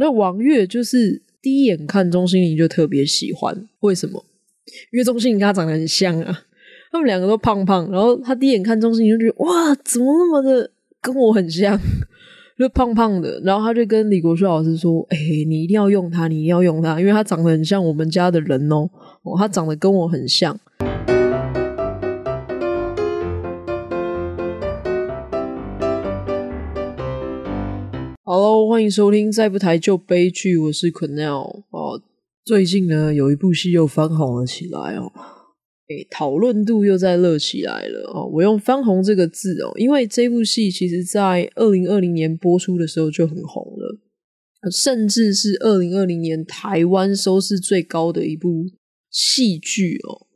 那王月就是第一眼看钟欣怡就特别喜欢，为什么？因为钟欣怡跟他长得很像啊，他们两个都胖胖，然后他第一眼看钟欣怡就觉得哇，怎么那么的跟我很像，就胖胖的，然后他就跟李国修老师说：“哎、你一定要用他，你一定要用他，因为他长得很像我们家的人哦，哦，他长得跟我很像。” Hello，欢迎收听《再不抬就悲剧》，我是 Quennel 哦。最近呢，有一部戏又翻红了起来哦，诶，讨论度又在热起来了哦。我用“翻红”这个字哦，因为这部戏其实在二零二零年播出的时候就很红了，甚至是二零二零年台湾收视最高的一部戏剧哦，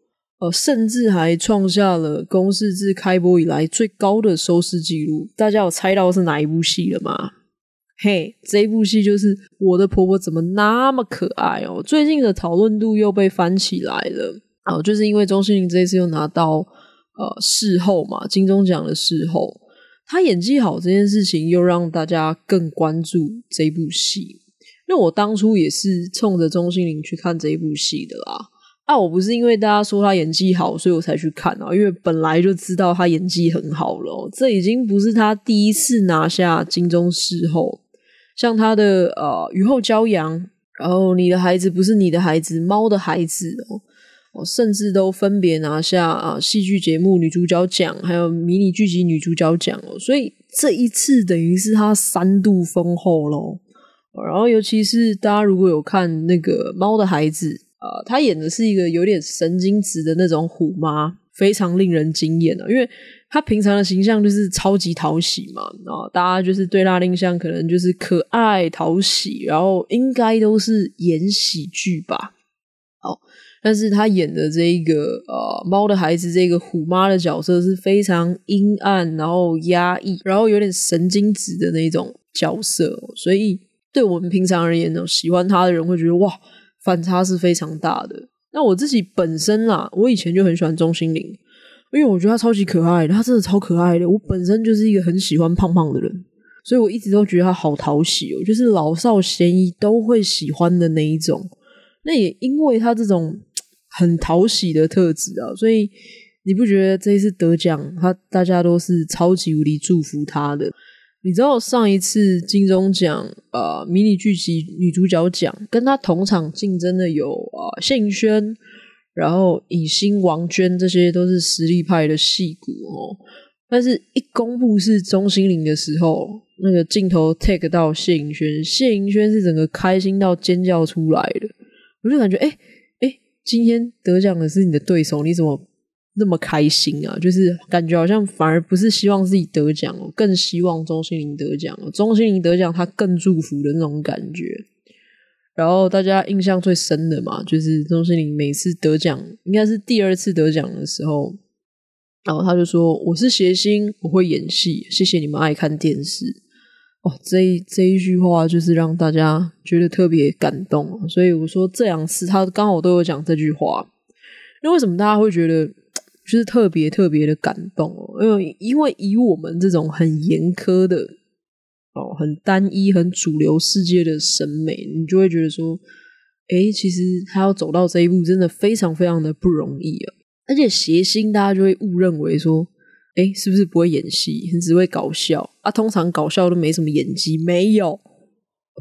呃，甚至还创下了公视自开播以来最高的收视纪录。大家有猜到是哪一部戏了吗？嘿，这部戏就是我的婆婆怎么那么可爱哦！最近的讨论度又被翻起来了哦，就是因为钟欣凌这一次又拿到呃视后嘛，金钟奖的视后，她演技好这件事情又让大家更关注这部戏。那我当初也是冲着钟欣凌去看这一部戏的啦。啊，我不是因为大家说她演技好，所以我才去看啊，因为本来就知道她演技很好了哦。这已经不是她第一次拿下金钟视后。像他的呃雨后骄阳，然后你的孩子不是你的孩子，猫的孩子哦，甚至都分别拿下啊戏剧节目女主角奖，还有迷你剧集女主角奖哦，所以这一次等于是他三度封后咯。然后尤其是大家如果有看那个猫的孩子啊，他演的是一个有点神经质的那种虎妈，非常令人惊艳啊，因为。他平常的形象就是超级讨喜嘛，然后大家就是对他的印象可能就是可爱讨喜，然后应该都是演喜剧吧。好，但是他演的这个呃猫的孩子这个虎妈的角色是非常阴暗，然后压抑，然后有点神经质的那种角色，所以对我们平常而言呢，喜欢他的人会觉得哇，反差是非常大的。那我自己本身啦，我以前就很喜欢钟欣凌。因为我觉得她超级可爱的，她真的超可爱的。我本身就是一个很喜欢胖胖的人，所以我一直都觉得她好讨喜哦，就是老少咸宜都会喜欢的那一种。那也因为她这种很讨喜的特质啊，所以你不觉得这一次得奖，他大家都是超级无敌祝福他的？你知道上一次金钟奖呃迷你剧集女主角奖跟她同场竞争的有啊谢盈萱。然后影星王娟，这些都是实力派的戏骨哦，但是一公布是钟欣凌的时候，那个镜头 take 到谢盈萱，谢盈萱是整个开心到尖叫出来的，我就感觉，哎哎，今天得奖的是你的对手，你怎么那么开心啊？就是感觉好像反而不是希望自己得奖哦，更希望钟欣凌得奖，钟欣凌得奖他更祝福的那种感觉。然后大家印象最深的嘛，就是钟欣凌每次得奖，应该是第二次得奖的时候，然后他就说：“我是谐星，我会演戏，谢谢你们爱看电视。”哦，这一这一句话就是让大家觉得特别感动，所以我说这两次他刚好都有讲这句话。那为什么大家会觉得就是特别特别的感动哦？因为因为以我们这种很严苛的。哦，很单一、很主流世界的审美，你就会觉得说，哎，其实他要走到这一步，真的非常非常的不容易啊！而且谐星，大家就会误认为说，哎，是不是不会演戏，很只会搞笑啊？通常搞笑都没什么演技，没有。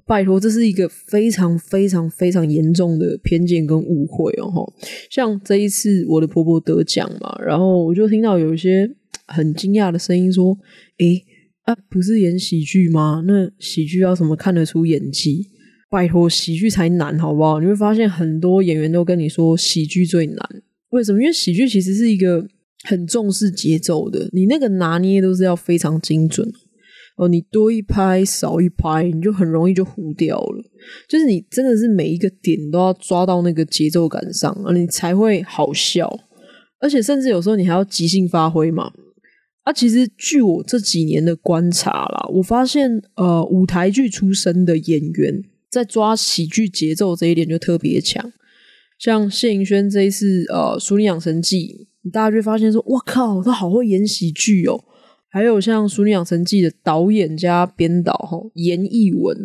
拜托，这是一个非常非常非常严重的偏见跟误会哦！像这一次我的婆婆得奖嘛，然后我就听到有一些很惊讶的声音说，诶。啊，不是演喜剧吗？那喜剧要怎么看得出演技？拜托，喜剧才难，好不好？你会发现很多演员都跟你说喜剧最难。为什么？因为喜剧其实是一个很重视节奏的，你那个拿捏都是要非常精准。哦，你多一拍少一拍，你就很容易就糊掉了。就是你真的是每一个点都要抓到那个节奏感上，而你才会好笑。而且甚至有时候你还要即兴发挥嘛。啊，其实据我这几年的观察啦，我发现呃，舞台剧出身的演员在抓喜剧节奏这一点就特别强。像谢盈萱这一次呃《俗女养成记》，大家就会发现说，哇靠，他好会演喜剧哦。还有像《俗女养成记》的导演加编导哈，严艺文，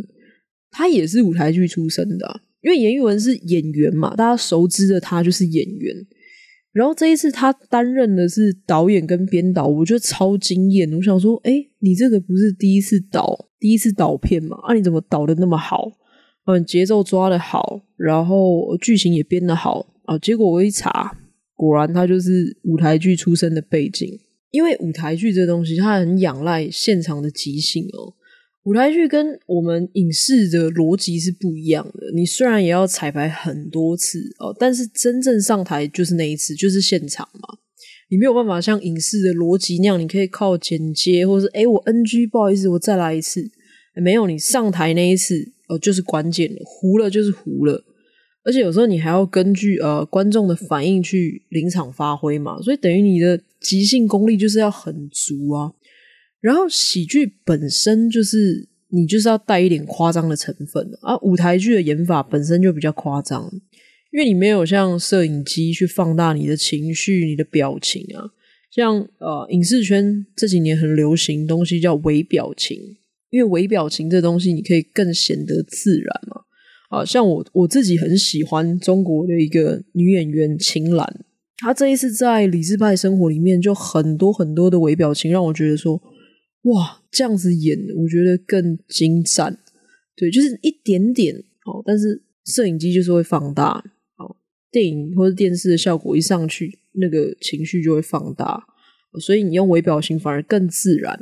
他也是舞台剧出身的，因为严艺文是演员嘛，大家熟知的他就是演员。然后这一次他担任的是导演跟编导，我觉得超惊艳。我想说，哎，你这个不是第一次导第一次导片嘛？啊，你怎么导的那么好？嗯，节奏抓得好，然后剧情也编得好啊。结果我一查，果然他就是舞台剧出身的背景。因为舞台剧这东西，它很仰赖现场的即兴哦。舞台剧跟我们影视的逻辑是不一样的。你虽然也要彩排很多次哦，但是真正上台就是那一次，就是现场嘛。你没有办法像影视的逻辑那样，你可以靠剪接，或者是诶我 NG，不好意思，我再来一次。没有，你上台那一次哦，就是关键了，糊了就是糊了。而且有时候你还要根据呃观众的反应去临场发挥嘛，所以等于你的即兴功力就是要很足啊。然后喜剧本身就是你就是要带一点夸张的成分啊，舞台剧的演法本身就比较夸张，因为你没有像摄影机去放大你的情绪、你的表情啊。像呃影视圈这几年很流行东西叫微表情，因为微表情这东西你可以更显得自然嘛。啊，像我我自己很喜欢中国的一个女演员秦岚，她这一次在《理智派生活》里面就很多很多的微表情，让我觉得说，哇，这样子演，我觉得更精湛。对，就是一点点哦，但是摄影机就是会放大哦，电影或者电视的效果一上去，那个情绪就会放大，所以你用微表情反而更自然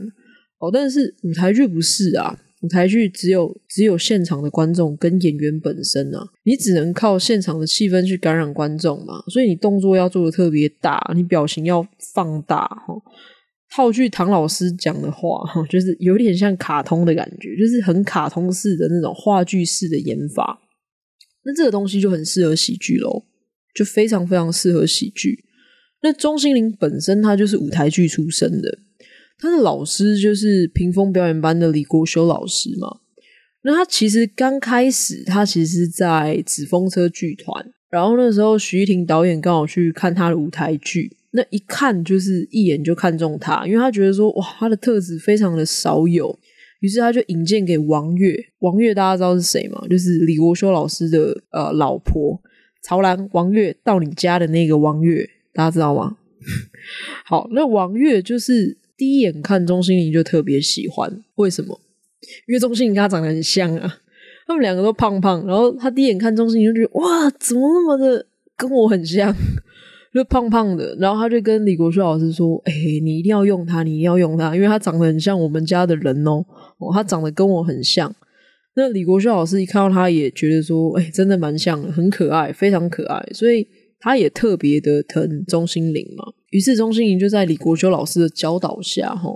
哦。但是舞台剧不是啊。舞台剧只有只有现场的观众跟演员本身啊，你只能靠现场的气氛去感染观众嘛，所以你动作要做的特别大，你表情要放大哈。套句唐老师讲的话，就是有点像卡通的感觉，就是很卡通式的那种话剧式的演法。那这个东西就很适合喜剧喽，就非常非常适合喜剧。那钟欣凌本身他就是舞台剧出身的。他的老师就是屏风表演班的李国修老师嘛。那他其实刚开始，他其实是在紫风车剧团，然后那时候徐誉庭导演刚好去看他的舞台剧，那一看就是一眼就看中他，因为他觉得说哇，他的特质非常的少有，于是他就引荐给王月。王月大家知道是谁吗？就是李国修老师的呃老婆曹兰。王月到你家的那个王月，大家知道吗？好，那王月就是。第一眼看钟欣怡就特别喜欢，为什么？因为钟欣怡跟他长得很像啊，他们两个都胖胖，然后他第一眼看钟欣怡就觉得哇，怎么那么的跟我很像，就胖胖的。然后他就跟李国修老师说：“哎、你一定要用他，你一定要用他，因为他长得很像我们家的人哦，哦，他长得跟我很像。”那李国修老师一看到他也觉得说：“哎、真的蛮像的，很可爱，非常可爱。”所以。他也特别的疼钟欣凌嘛，于是钟欣凌就在李国修老师的教导下，哈，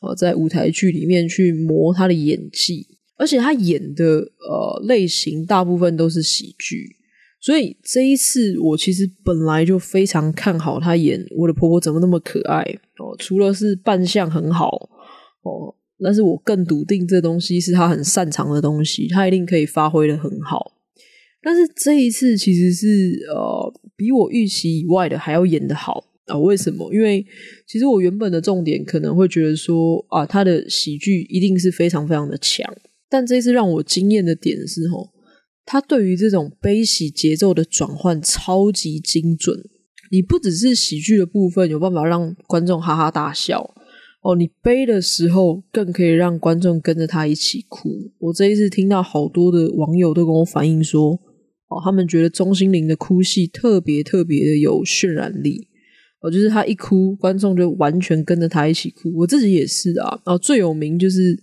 呃，在舞台剧里面去磨他的演技，而且他演的呃类型大部分都是喜剧，所以这一次我其实本来就非常看好他演《我的婆婆怎么那么可爱》哦，除了是扮相很好哦，但是我更笃定这东西是他很擅长的东西，他一定可以发挥得很好。但是这一次其实是呃比我预期以外的还要演得好啊？为什么？因为其实我原本的重点可能会觉得说啊，他的喜剧一定是非常非常的强。但这一次让我惊艳的点是吼，他对于这种悲喜节奏的转换超级精准。你不只是喜剧的部分有办法让观众哈哈大笑哦，你悲的时候更可以让观众跟着他一起哭。我这一次听到好多的网友都跟我反映说。哦，他们觉得钟欣凌的哭戏特别特别的有渲染力，哦，就是他一哭，观众就完全跟着他一起哭。我自己也是啊。哦，最有名就是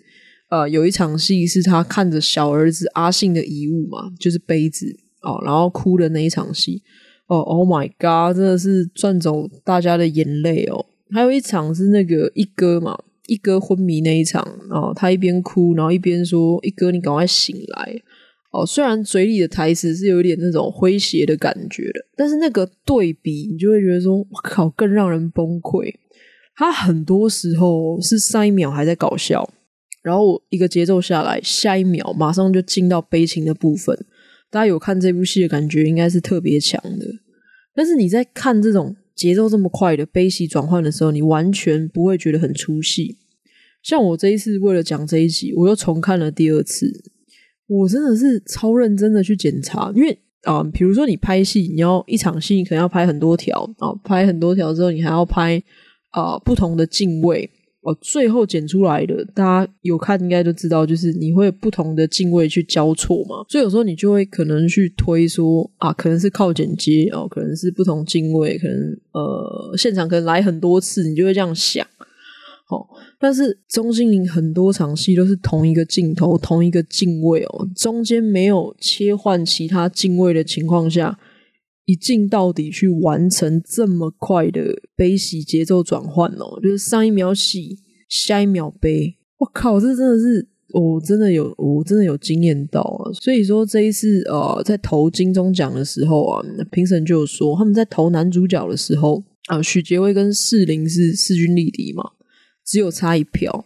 呃，有一场戏是他看着小儿子阿信的遗物嘛，就是杯子哦，然后哭的那一场戏。哦，Oh my God，真的是赚走大家的眼泪哦。还有一场是那个一哥嘛，一哥昏迷那一场，哦，他一边哭，然后一边说：“一哥，你赶快醒来。”哦，虽然嘴里的台词是有点那种诙谐的感觉的，但是那个对比，你就会觉得说，我靠，更让人崩溃。他很多时候是上一秒还在搞笑，然后一个节奏下来，下一秒马上就进到悲情的部分。大家有看这部戏的感觉，应该是特别强的。但是你在看这种节奏这么快的悲喜转换的时候，你完全不会觉得很出戏。像我这一次为了讲这一集，我又重看了第二次。我真的是超认真的去检查，因为啊、呃，比如说你拍戏，你要一场戏，可能要拍很多条啊，拍很多条之后，你还要拍啊、不同的镜位。哦，最后剪出来的，大家有看应该都知道，就是你会不同的镜位去交错嘛，所以有时候你就会可能去推说啊，可能是靠剪接哦，可能是不同镜位，可能呃现场可能来很多次，你就会这样想。哦，但是钟欣凌很多场戏都是同一个镜头、同一个镜位哦，中间没有切换其他镜位的情况下。一镜到底去完成这么快的悲喜节奏转换哦，就是上一秒喜，下一秒悲，我靠，这真的是我、真的有我真的有惊艳到啊！所以说这一次呃，在投金钟奖的时候啊，评审就有说他们在投男主角的时候啊，许杰威跟士林是势均力敌嘛，只有差一票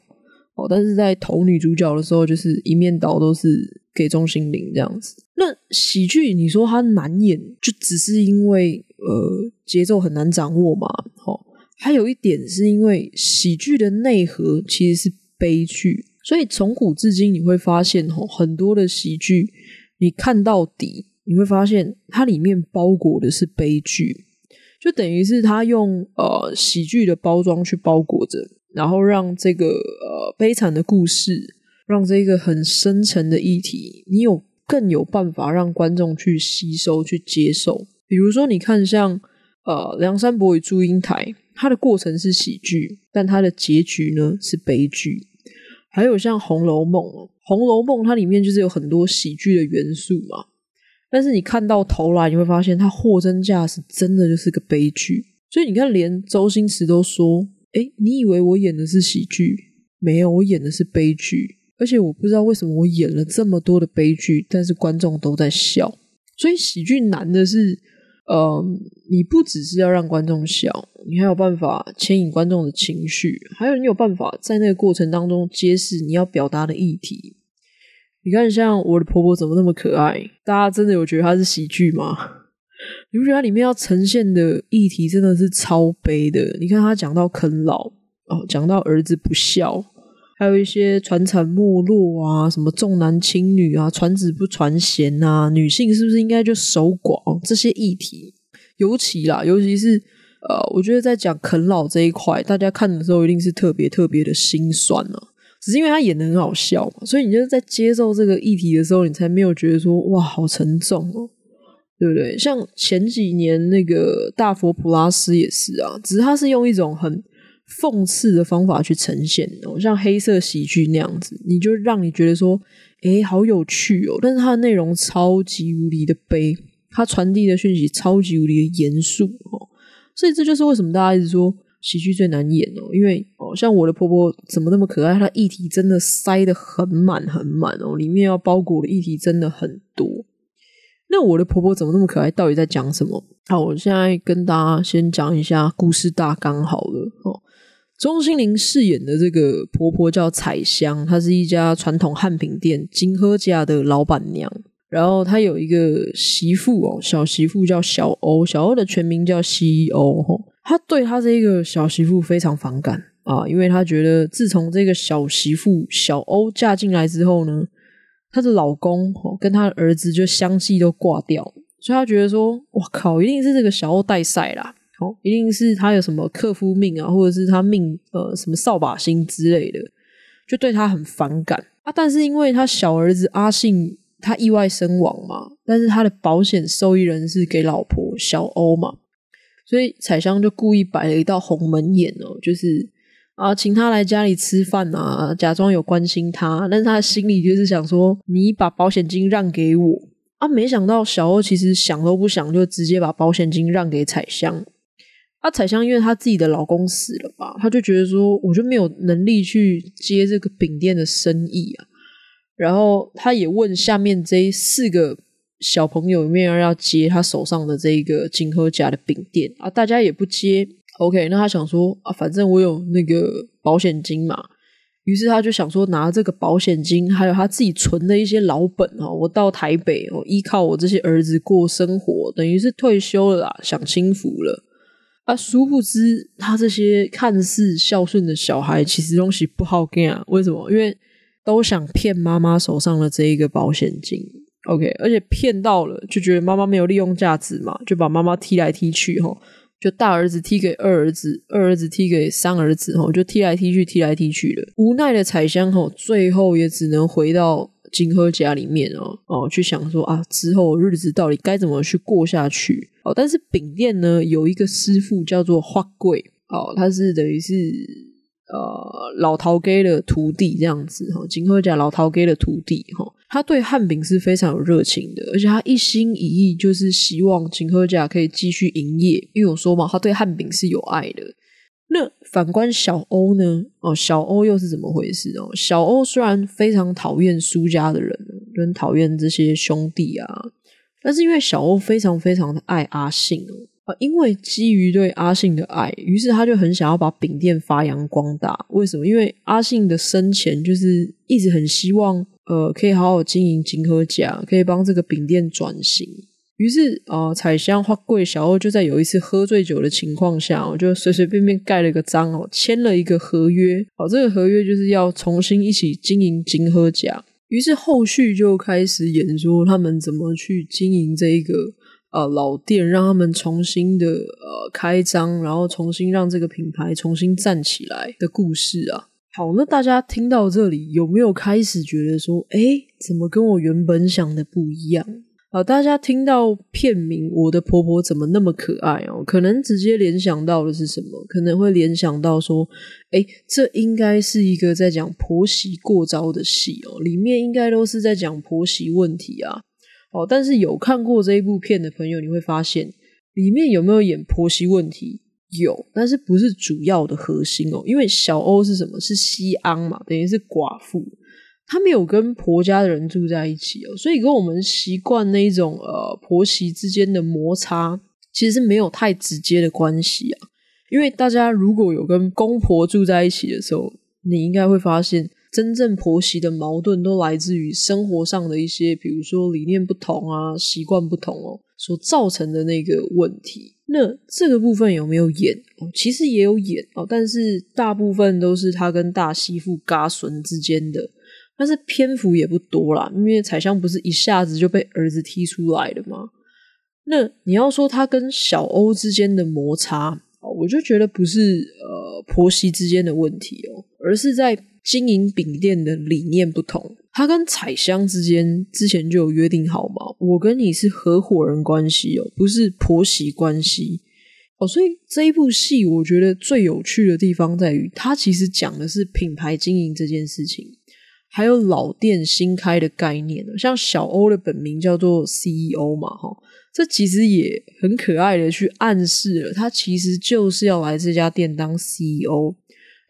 哦，但是在投女主角的时候，就是一面倒都是。给钟欣凌这样子，那喜剧你说它难演，就只是因为呃节奏很难掌握嘛？齁，还有一点是因为喜剧的内核其实是悲剧，所以从古至今你会发现齁，很多的喜剧你看到底你会发现它里面包裹的是悲剧，就等于是他用呃喜剧的包装去包裹着，然后让这个呃悲惨的故事。让这个很深沉的议题，你有更有办法让观众去吸收、去接受。比如说，你看像呃《梁山伯与祝英台》，它的过程是喜剧，但它的结局呢是悲剧。还有像《红楼梦》，《红楼梦》它里面就是有很多喜剧的元素嘛，但是你看到头来，你会发现它货真价实，真的就是个悲剧。所以你看，连周星驰都说：“诶，你以为我演的是喜剧？没有，我演的是悲剧。”而且我不知道为什么我演了这么多的悲剧，但是观众都在笑。所以喜剧难的是，呃，你不只是要让观众笑，你还有办法牵引观众的情绪，还有你有办法在那个过程当中揭示你要表达的议题。你看，像我的婆婆怎么那么可爱？大家真的有觉得她是喜剧吗？你不觉得它里面要呈现的议题真的是超悲的？你看他讲到啃老哦，讲到儿子不孝。还有一些传产没落啊，什么重男轻女啊，传子不传贤啊，女性是不是应该就守寡？这些议题，尤其啦，尤其是呃，我觉得在讲啃老这一块，大家看的时候一定是特别特别的心酸啊。只是因为他演得很好笑嘛，所以你就是在接受这个议题的时候，你才没有觉得说哇，好沉重哦，对不对？像前几年那个大佛普拉斯也是啊，只是他是用一种很。讽刺的方法去呈现哦，像黑色喜剧那样子，你就让你觉得说，诶，好有趣哦。但是它的内容超级无敌的悲，它传递的讯息超级无敌的严肃哦。所以这就是为什么大家一直说喜剧最难演哦，因为哦，像我的婆婆怎么那么可爱，她议题真的塞得很满很满哦，里面要包裹的议题真的很多。那我的婆婆怎么那么可爱？到底在讲什么？好，我现在跟大家先讲一下故事大纲好了哦。钟欣凌饰演的这个婆婆叫彩香，她是一家传统汉品店金鹤家的老板娘。然后她有一个媳妇哦，小媳妇叫小欧，小欧的全名叫西欧。她对她这个小媳妇非常反感啊，因为她觉得自从这个小媳妇小欧嫁进来之后呢，她的老公跟她的儿子就相继都挂掉，所以她觉得说：“哇靠，一定是这个小欧带赛啦。”哦，一定是他有什么克夫命啊，或者是他命呃什么扫把星之类的，就对他很反感啊。但是因为他小儿子阿信他意外身亡嘛，但是他的保险受益人是给老婆小欧嘛，所以彩香就故意摆了一道鸿门宴哦，就是啊请他来家里吃饭啊，假装有关心他，但是他心里就是想说，你把保险金让给我啊。没想到小欧其实想都不想，就直接把保险金让给彩香。啊，彩香因为她自己的老公死了吧，她就觉得说，我就没有能力去接这个饼店的生意啊。然后她也问下面这四个小朋友有没有要接她手上的这一个金鹤家的饼店啊，大家也不接。OK，那他想说啊，反正我有那个保险金嘛，于是他就想说，拿这个保险金，还有他自己存的一些老本哦，我到台北我，依靠我这些儿子过生活，等于是退休了啦，享清福了。啊，殊不知他这些看似孝顺的小孩，其实东西不好干啊。为什么？因为都想骗妈妈手上的这一个保险金，OK，而且骗到了就觉得妈妈没有利用价值嘛，就把妈妈踢来踢去，哈，就大儿子踢给二儿子，二儿子踢给三儿子，吼，就踢来踢去，踢来踢去的。无奈的彩香，吼，最后也只能回到金科家里面哦，哦，去想说啊，之后日子到底该怎么去过下去？哦，但是饼店呢，有一个师傅叫做花贵，哦，他是等于是。呃，老头家的徒弟这样子哈，金鹤甲老头家的徒弟哈，他对汉饼是非常有热情的，而且他一心一意就是希望金鹤甲可以继续营业，因为我说嘛，他对汉饼是有爱的。那反观小欧呢？哦，小欧又是怎么回事哦？小欧虽然非常讨厌苏家的人，很讨厌这些兄弟啊，但是因为小欧非常非常的爱阿信哦。啊，因为基于对阿信的爱，于是他就很想要把饼店发扬光大。为什么？因为阿信的生前就是一直很希望，呃，可以好好经营金和家，可以帮这个饼店转型。于是，呃，彩香花贵小欧就在有一次喝醉酒的情况下，我就随随便便盖了个章哦，签了一个合约。好，这个合约就是要重新一起经营金和家。于是后续就开始演说他们怎么去经营这一个。呃，老店让他们重新的呃开张，然后重新让这个品牌重新站起来的故事啊。好，那大家听到这里有没有开始觉得说，哎，怎么跟我原本想的不一样？好，大家听到片名《我的婆婆怎么那么可爱》哦，可能直接联想到的是什么？可能会联想到说，哎，这应该是一个在讲婆媳过招的戏哦，里面应该都是在讲婆媳问题啊。哦，但是有看过这一部片的朋友，你会发现里面有没有演婆媳问题？有，但是不是主要的核心哦。因为小欧是什么？是西安嘛，等于是寡妇，她没有跟婆家的人住在一起哦，所以跟我们习惯那一种呃婆媳之间的摩擦，其实是没有太直接的关系啊。因为大家如果有跟公婆住在一起的时候，你应该会发现。真正婆媳的矛盾都来自于生活上的一些，比如说理念不同啊、习惯不同哦，所造成的那个问题。那这个部分有没有演？哦，其实也有演哦，但是大部分都是他跟大媳妇嘎孙之间的，但是篇幅也不多啦，因为彩香不是一下子就被儿子踢出来了吗？那你要说他跟小欧之间的摩擦，我就觉得不是呃婆媳之间的问题哦，而是在。经营饼店的理念不同，他跟彩香之间之前就有约定好嘛，我跟你是合伙人关系哦，不是婆媳关系哦。所以这一部戏，我觉得最有趣的地方在于，它其实讲的是品牌经营这件事情，还有老店新开的概念。像小欧的本名叫做 CEO 嘛，哈，这其实也很可爱的去暗示了，他其实就是要来这家店当 CEO。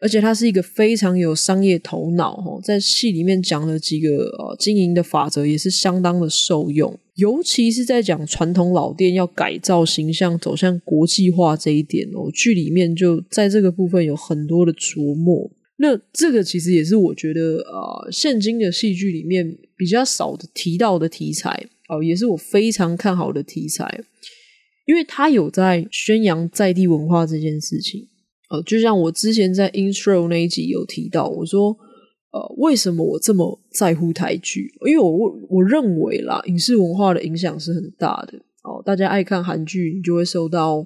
而且他是一个非常有商业头脑，在戏里面讲了几个呃经营的法则，也是相当的受用。尤其是在讲传统老店要改造形象，走向国际化这一点哦，剧里面就在这个部分有很多的琢磨。那这个其实也是我觉得呃，现今的戏剧里面比较少的提到的题材哦，也是我非常看好的题材，因为他有在宣扬在地文化这件事情。就像我之前在 intro 那一集有提到，我说，呃，为什么我这么在乎台剧？因为我我认为啦，影视文化的影响是很大的。哦，大家爱看韩剧，你就会受到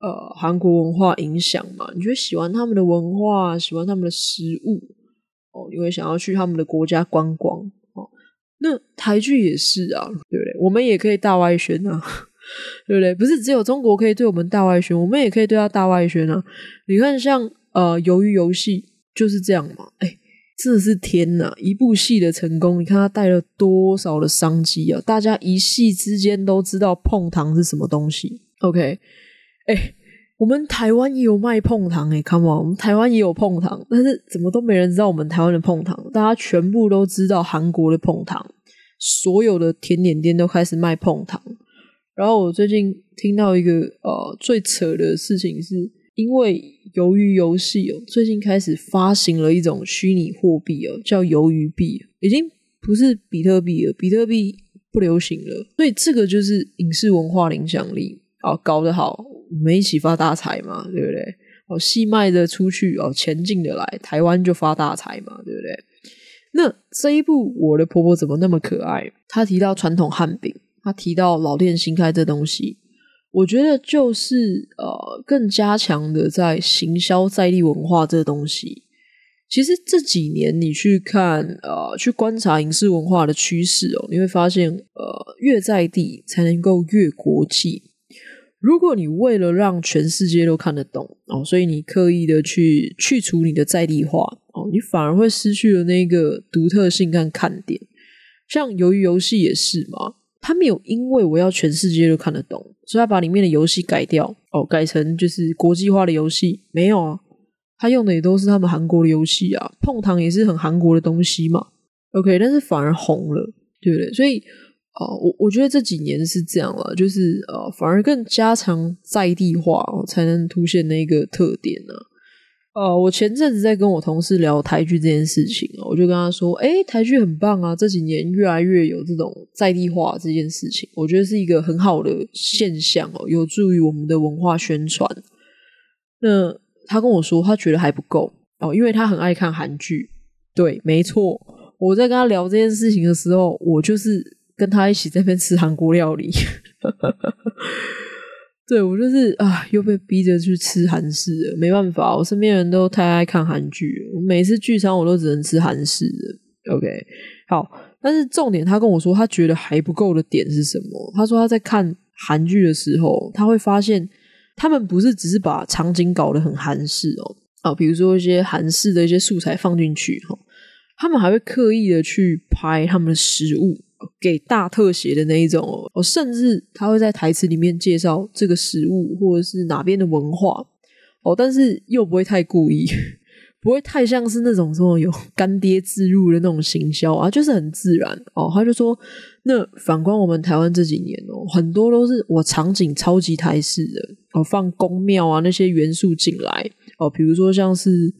呃韩国文化影响嘛，你就会喜欢他们的文化，喜欢他们的食物，哦，你会想要去他们的国家观光。哦，那台剧也是啊，对不对？我们也可以大外宣啊。对不对？不是只有中国可以对我们大外宣，我们也可以对他大外宣啊！你看像，呃，鱿鱼游戏就是这样嘛。哎，真的是天哪！一部戏的成功，你看他带了多少的商机啊！大家一戏之间都知道碰糖是什么东西。OK，哎，我们台湾也有卖碰糖哎，Come on，我们台湾也有碰糖，但是怎么都没人知道我们台湾的碰糖？大家全部都知道韩国的碰糖，所有的甜点店都开始卖碰糖。然后我最近听到一个呃最扯的事情是，因为鱿鱼游戏哦，最近开始发行了一种虚拟货币哦，叫鱿鱼币，已经不是比特币了，比特币不流行了，所以这个就是影视文化影响力哦，搞得好，我们一起发大财嘛，对不对？哦，戏卖的出去哦，钱进得来，台湾就发大财嘛，对不对？那这一部我的婆婆怎么那么可爱？她提到传统汉饼，他提到老店新开这东西，我觉得就是呃更加强的在行销在地文化这东西。其实这几年你去看呃去观察影视文化的趋势哦，你会发现呃越在地才能够越国际。如果你为了让全世界都看得懂哦，所以你刻意的去去除你的在地化哦，你反而会失去了那个独特性跟看点。像鱿鱼游戏也是嘛，他没有因为我要全世界都看得懂，所以他把里面的游戏改掉哦，改成就是国际化的游戏。没有啊，他用的也都是他们韩国的游戏啊，碰糖也是很韩国的东西嘛。OK，但是反而红了，对不对？所以。哦、我我觉得这几年是这样了，就是呃，反而更加强在地化，才能凸显那个特点呢。呃，我前阵子在跟我同事聊台剧这件事情，我就跟他说，诶，台剧很棒啊，这几年越来越有这种在地化这件事情，我觉得是一个很好的现象哦，有助于我们的文化宣传。那他跟我说，他觉得还不够哦，因为他很爱看韩剧。对，没错，我在跟他聊这件事情的时候，我就是。跟他一起在那边吃韩国料理，对，我就是啊，又被逼着去吃韩式，没办法，我身边人都太爱看韩剧，我每次聚餐我都只能吃韩式。OK，好，但是重点，他跟我说他觉得还不够的点是什么？他说他在看韩剧的时候，他会发现他们不是只是把场景搞得很韩式哦，啊，比如说一些韩式的一些素材放进去哈，他们还会刻意的去拍他们的食物。给大特写的那一种哦，甚至他会在台词里面介绍这个食物或者是哪边的文化哦，但是又不会太故意，不会太像是那种什么有干爹自入的那种行销啊，就是很自然哦。他就说，那反观我们台湾这几年哦，很多都是我场景超级台式的哦，放宫庙啊那些元素进来哦，比如说像是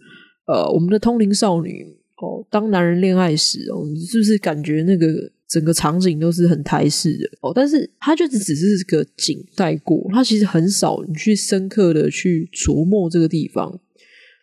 呃我们的通灵少女哦，当男人恋爱时哦，是不是感觉那个？整个场景都是很台式的哦，但是它就只只是个景带过，它其实很少你去深刻的去琢磨这个地方。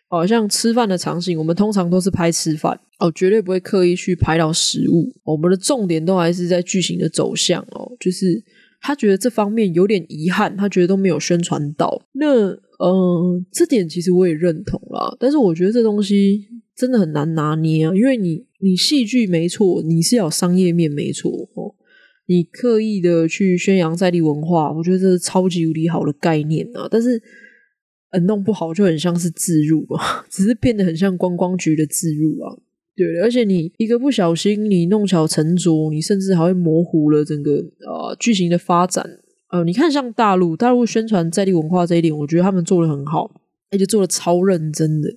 哦，像吃饭的场景，我们通常都是拍吃饭哦，绝对不会刻意去拍到食物。我们的重点都还是在剧情的走向哦，就是他觉得这方面有点遗憾，他觉得都没有宣传到。那嗯，这点其实我也认同啦，但是我觉得这东西真的很难拿捏啊，因为你。你戏剧没错，你是有商业面没错哦。你刻意的去宣扬在地文化，我觉得这是超级无敌好的概念啊。但是，呃，弄不好就很像是置入啊，只是变得很像观光局的置入啊。对，而且你一个不小心，你弄巧成拙，你甚至还会模糊了整个呃剧情的发展。呃，你看像大陆，大陆宣传在地文化这一点，我觉得他们做的很好，而且做的超认真的。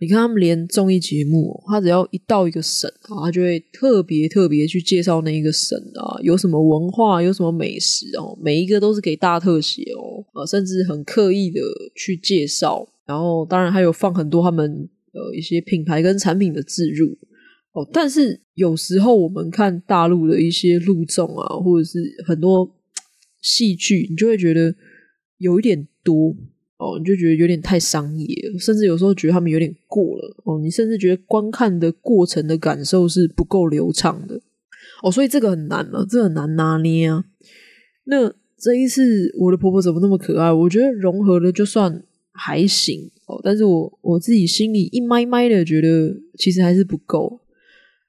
你看他们连综艺节目，他只要一到一个省啊，他就会特别特别去介绍那一个省啊，有什么文化，有什么美食哦，每一个都是给大特写哦，啊，甚至很刻意的去介绍，然后当然还有放很多他们呃一些品牌跟产品的置入哦，但是有时候我们看大陆的一些录综啊，或者是很多戏剧，你就会觉得有一点多。哦，你就觉得有点太商业，甚至有时候觉得他们有点过了哦。你甚至觉得观看的过程的感受是不够流畅的哦，所以这个很难啊，这很难拿捏啊。那这一次我的婆婆怎么那么可爱？我觉得融合的就算还行哦，但是我我自己心里一麦麦的觉得其实还是不够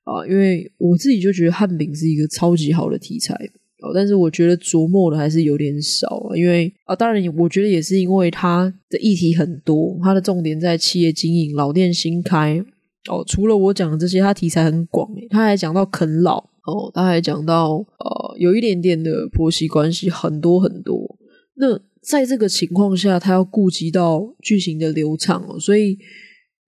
啊，因为我自己就觉得汉饼是一个超级好的题材。哦，但是我觉得琢磨的还是有点少，因为啊，当然，我觉得也是因为它的议题很多，它的重点在企业经营、老店新开。哦，除了我讲的这些，它题材很广，他还讲到啃老，哦，他还讲到呃，有一点点的婆媳关系，很多很多。那在这个情况下，他要顾及到剧情的流畅哦，所以。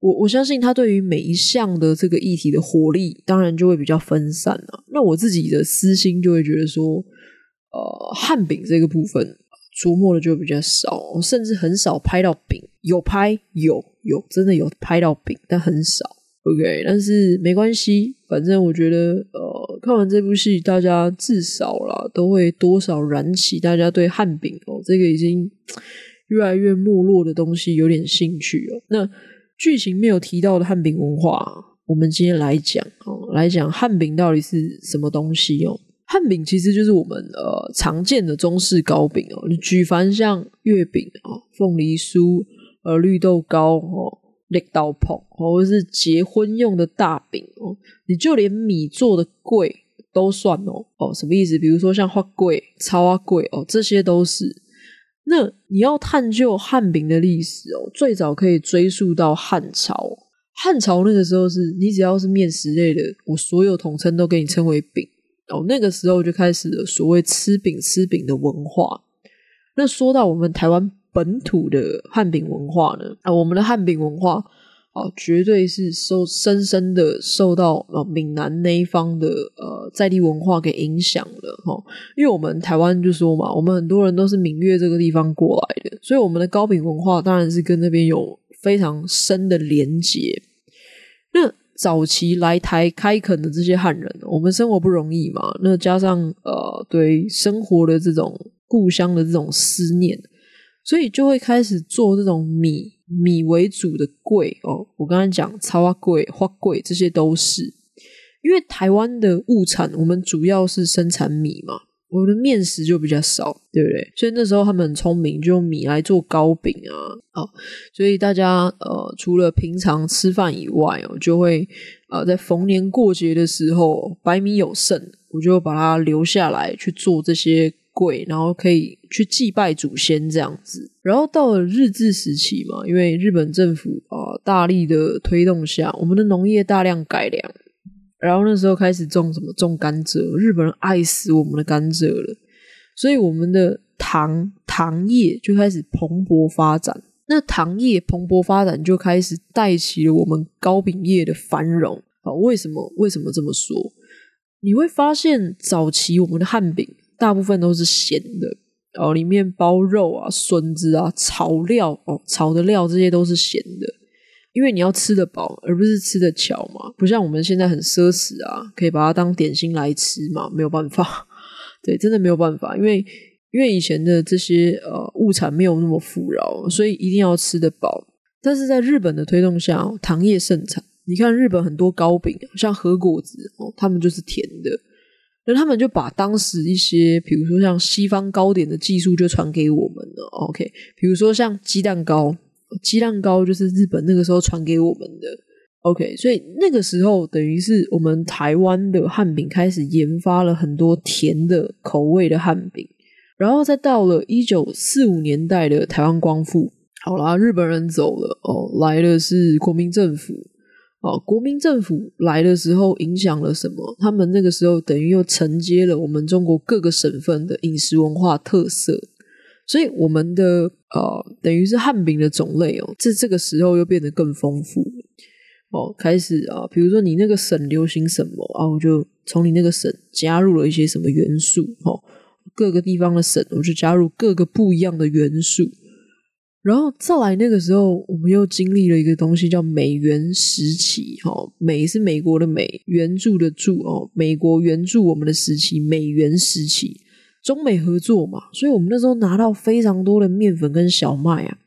我我相信他对于每一项的这个议题的火力，当然就会比较分散了。那我自己的私心就会觉得说，呃，汉饼这个部分琢磨的就比较少，甚至很少拍到饼。有拍有有，真的有拍到饼，但很少。OK，但是没关系，反正我觉得，呃，看完这部戏，大家至少啦都会多少燃起大家对汉饼哦这个已经 越来越没落的东西有点兴趣哦。那。剧情没有提到的汉饼文化，我们今天来讲哦，来讲汉饼到底是什么东西哦？汉饼其实就是我们呃常见的中式糕饼哦，你举凡像月饼哦、凤梨酥、呃绿豆糕哦、绿豆椪，或者是结婚用的大饼哦，你就连米做的粿都算哦哦，什么意思？比如说像花粿、草仔粿哦，这些都是。那你要探究汉饼的历史哦，最早可以追溯到汉朝。汉朝那个时候是你只要是面食类的，我所有统称都给你称为饼。哦，那个时候就开始了所谓吃饼吃饼的文化。那说到我们台湾本土的汉饼文化呢，啊，我们的汉饼文化啊，绝对是受深深的受到啊闽南那一方的呃在地文化给影响了哈。因为我们台湾就说嘛，我们很多人都是闽粤这个地方过来的，所以我们的糕饼文化当然是跟那边有非常深的连结。那早期来台开垦的这些汉人，我们生活不容易嘛。那加上呃，对生活的这种故乡的这种思念，所以就会开始做这种米米为主的贵哦。我刚才讲草仔粿、花贵，这些都是因为台湾的物产，我们主要是生产米嘛。我们的面食就比较少，对不对？所以那时候他们很聪明，就用米来做糕饼啊。哦，所以大家呃，除了平常吃饭以外哦，就会呃，在逢年过节的时候，白米有剩，我就把它留下来去做这些贵，然后可以去祭拜祖先这样子。然后到了日治时期嘛，因为日本政府啊，大力的推动下，我们的农业大量改良。然后那时候开始种什么种甘蔗，日本人爱死我们的甘蔗了，所以我们的糖糖业就开始蓬勃发展。那糖业蓬勃发展就开始带起了我们糕饼业的繁荣。啊，为什么？为什么这么说？你会发现早期我们的汉饼大部分都是咸的，哦，里面包肉啊、笋子啊、炒料哦、炒的料这些都是咸的。因为你要吃得饱，而不是吃得巧嘛，不像我们现在很奢侈啊，可以把它当点心来吃嘛，没有办法，对，真的没有办法，因为因为以前的这些呃物产没有那么富饶，所以一定要吃得饱。但是在日本的推动下，糖业盛产，你看日本很多糕饼，像和果子哦，他们就是甜的，那他们就把当时一些，比如说像西方糕点的技术就传给我们了，OK，比如说像鸡蛋糕。鸡蛋糕就是日本那个时候传给我们的，OK，所以那个时候等于是我们台湾的汉饼开始研发了很多甜的口味的汉饼，然后再到了一九四五年代的台湾光复，好啦，日本人走了哦，来的是国民政府哦，国民政府来的时候影响了什么？他们那个时候等于又承接了我们中国各个省份的饮食文化特色。所以我们的呃，等于是汉饼的种类哦，这这个时候又变得更丰富哦。开始啊，比如说你那个省流行什么啊，我就从你那个省加入了一些什么元素哦。各个地方的省，我就加入各个不一样的元素。然后再来那个时候，我们又经历了一个东西叫美元时期哦。美是美国的美，援助的助哦，美国援助我们的时期，美元时期。中美合作嘛，所以我们那时候拿到非常多的面粉跟小麦啊，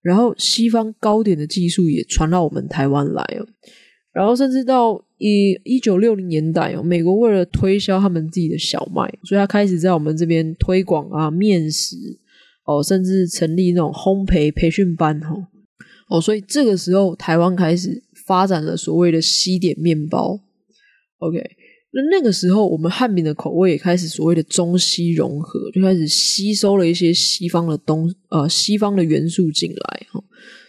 然后西方糕点的技术也传到我们台湾来哦，然后甚至到一一九六零年代哦，美国为了推销他们自己的小麦，所以他开始在我们这边推广啊面食哦，甚至成立那种烘焙培训班哦哦，所以这个时候台湾开始发展了所谓的西点面包，OK。那那个时候，我们汉饼的口味也开始所谓的中西融合，就开始吸收了一些西方的东呃西方的元素进来哈。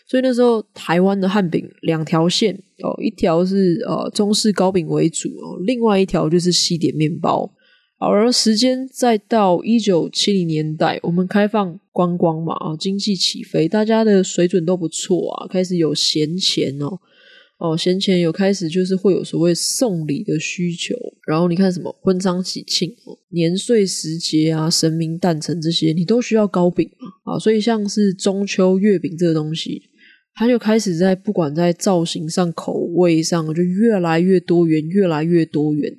所以那时候台湾的汉饼两条线哦，一条是呃中式糕饼为主哦，另外一条就是西点面包。而时间再到一九七零年代，我们开放观光嘛啊，经济起飞，大家的水准都不错啊，开始有闲钱哦。哦，闲钱有开始就是会有所谓送礼的需求，然后你看什么婚丧喜庆、年岁时节啊、神明诞辰这些，你都需要糕饼嘛啊，所以像是中秋月饼这个东西，它就开始在不管在造型上、口味上，就越来越多元，越来越多元。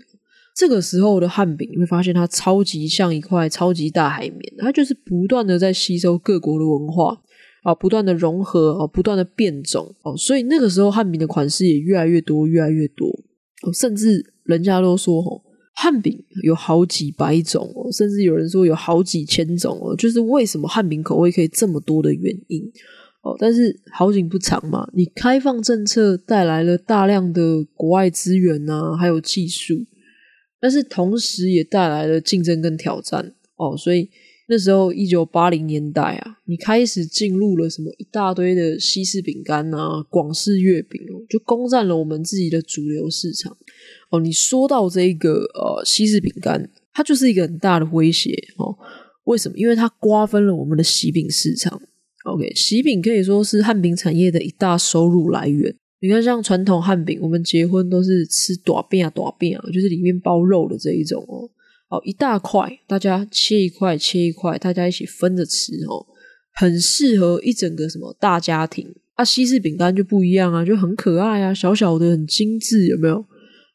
这个时候的汉饼，你会发现它超级像一块超级大海绵，它就是不断的在吸收各国的文化。啊，不断的融合啊，不断的变种哦，所以那个时候汉饼的款式也越来越多，越来越多，甚至人家都说哦，汉饼有好几百种哦，甚至有人说有好几千种哦，就是为什么汉饼口味可以这么多的原因哦。但是好景不长嘛，你开放政策带来了大量的国外资源啊，还有技术，但是同时也带来了竞争跟挑战哦，所以。那时候，一九八零年代啊，你开始进入了什么一大堆的西式饼干啊、广式月饼哦，就攻占了我们自己的主流市场哦。你说到这个呃西式饼干，它就是一个很大的威胁哦。为什么？因为它瓜分了我们的喜饼市场。OK，喜饼可以说是汉饼产业的一大收入来源。你看，像传统汉饼，我们结婚都是吃大饼啊、大饼啊，就是里面包肉的这一种哦。哦，一大块，大家切一块，切一块，大家一起分着吃哦，很适合一整个什么大家庭。啊，西式饼干就不一样啊，就很可爱啊，小小的，很精致，有没有？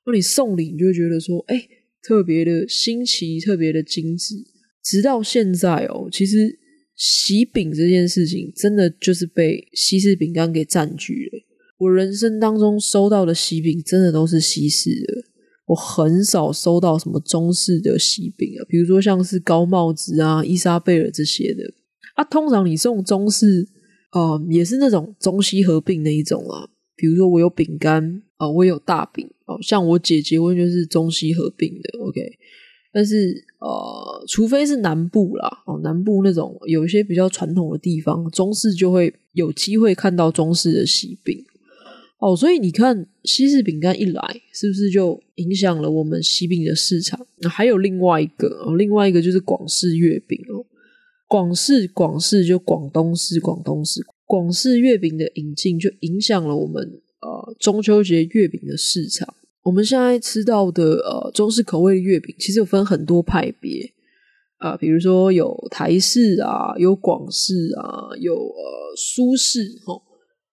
那你送礼，你就会觉得说，哎，特别的新奇，特别的精致。直到现在哦，其实喜饼这件事情，真的就是被西式饼干给占据了。我人生当中收到的喜饼，真的都是西式的。我很少收到什么中式的喜饼啊，比如说像是高帽子啊、伊莎贝尔这些的啊。通常你送中式，呃，也是那种中西合并的一种啊。比如说我有饼干啊，我有大饼哦。像我姐结婚就是中西合并的，OK。但是呃，除非是南部啦，哦，南部那种有一些比较传统的地方，中式就会有机会看到中式的喜饼。哦，所以你看，西式饼干一来，是不是就影响了我们西饼的市场？那还有另外一个，另外一个就是广式月饼哦。广式，广式就广东式，广东式，广式月饼的引进就影响了我们呃中秋节月饼的市场。我们现在吃到的呃中式口味的月饼，其实有分很多派别啊，呃，比如说有台式啊，有广式啊，有呃苏式哈。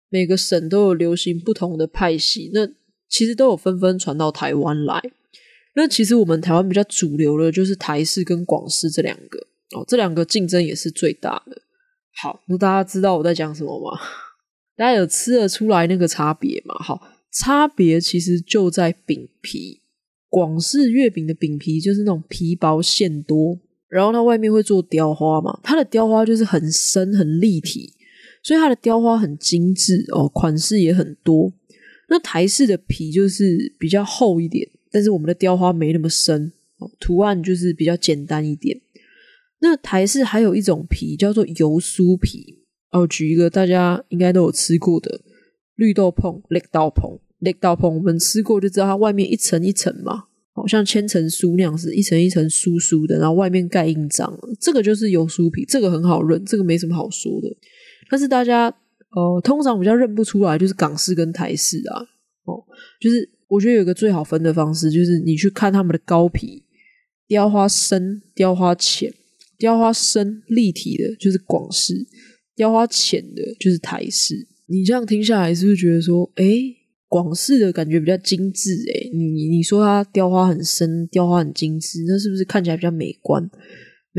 每个省都有流行不同的派系，那其实都有纷纷传到台湾来。那其实我们台湾比较主流的，就是台式跟广式这两个哦，这两个竞争也是最大的。好，那大家知道我在讲什么吗？大家有吃得出来那个差别吗？好，差别其实就在饼皮。广式月饼的饼皮就是那种皮薄馅多，然后它外面会做雕花嘛，它的雕花就是很深很立体。所以它的雕花很精致哦，款式也很多。那台式的皮就是比较厚一点，但是我们的雕花没那么深哦，图案就是比较简单一点。那台式还有一种皮叫做油酥皮哦，举一个大家应该都有吃过的绿豆椪、绿豆椪、绿豆椪，我们吃过就知道它外面一层一层嘛，好像千层酥那样子，一层一层酥酥的，然后外面盖印章，这个就是油酥皮，这个很好认，这个没什么好说的。但是大家呃，通常比较认不出来，就是港式跟台式啊，哦，就是我觉得有一个最好分的方式，就是你去看他们的高皮，雕花深、雕花浅，雕花深立体的，就是广式；雕花浅的，就是台式。你这样听下来，是不是觉得说，哎，广式的感觉比较精致？哎，你你说它雕花很深，雕花很精致，那是不是看起来比较美观？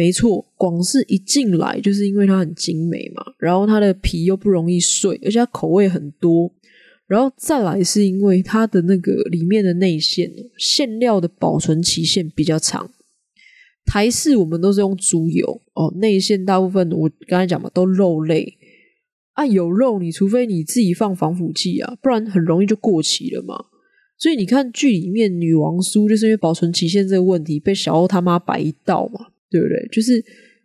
没错，广式一进来就是因为它很精美嘛，然后它的皮又不容易碎，而且它口味很多，然后再来是因为它的那个里面的内馅馅料的保存期限比较长。台式我们都是用猪油哦，内馅大部分我刚才讲嘛都肉类啊，有肉你除非你自己放防腐剂啊，不然很容易就过期了嘛。所以你看剧里面女王酥就是因为保存期限这个问题被小欧他妈摆一道嘛。对不对？就是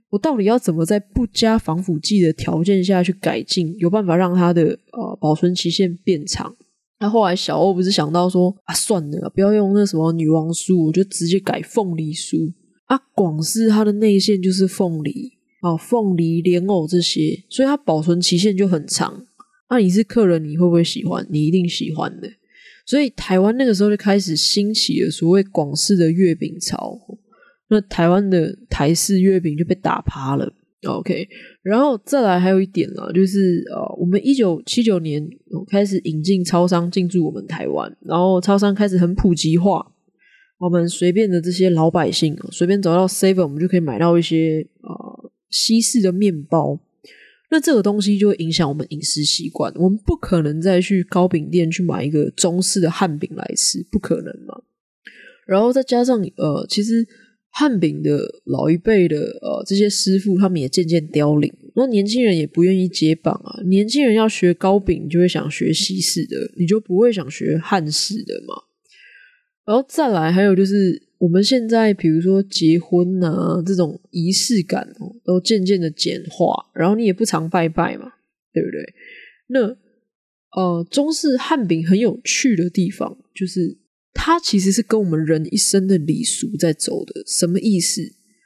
我到底要怎么在不加防腐剂的条件下去改进，有办法让它的呃保存期限变长？那后来小欧不是想到说啊，算了，不要用那什么女王酥，我就直接改凤梨酥啊。广式它的内馅就是凤梨啊，凤梨莲藕这些，所以它保存期限就很长。那你是客人，你会不会喜欢？你一定喜欢的。所以台湾那个时候就开始兴起了所谓广式的月饼潮。那台湾的台式月饼就被打趴了，OK，然后再来还有一点啊，就是呃，我们一九七九年开始引进超商进驻我们台湾，然后超商开始很普及化，我们随便的这些老百姓随便走到 Seven，我们就可以买到一些呃西式的面包。那这个东西就会影响我们饮食习惯。我们不可能再去糕饼店去买一个中式的汉饼来吃，不可能嘛。然后再加上呃，其实汉饼的老一辈的呃这些师傅，他们也渐渐凋零，那年轻人也不愿意接棒啊。年轻人要学糕饼，你就会想学西式的，你就不会想学汉式的嘛。然后再来，还有就是。我们现在比如说结婚啊，这种仪式感哦都渐渐的简化，然后你也不常拜拜嘛，对不对？那呃，中式汉饼很有趣的地方，就是它其实是跟我们人一生的礼俗在走的。什么意思？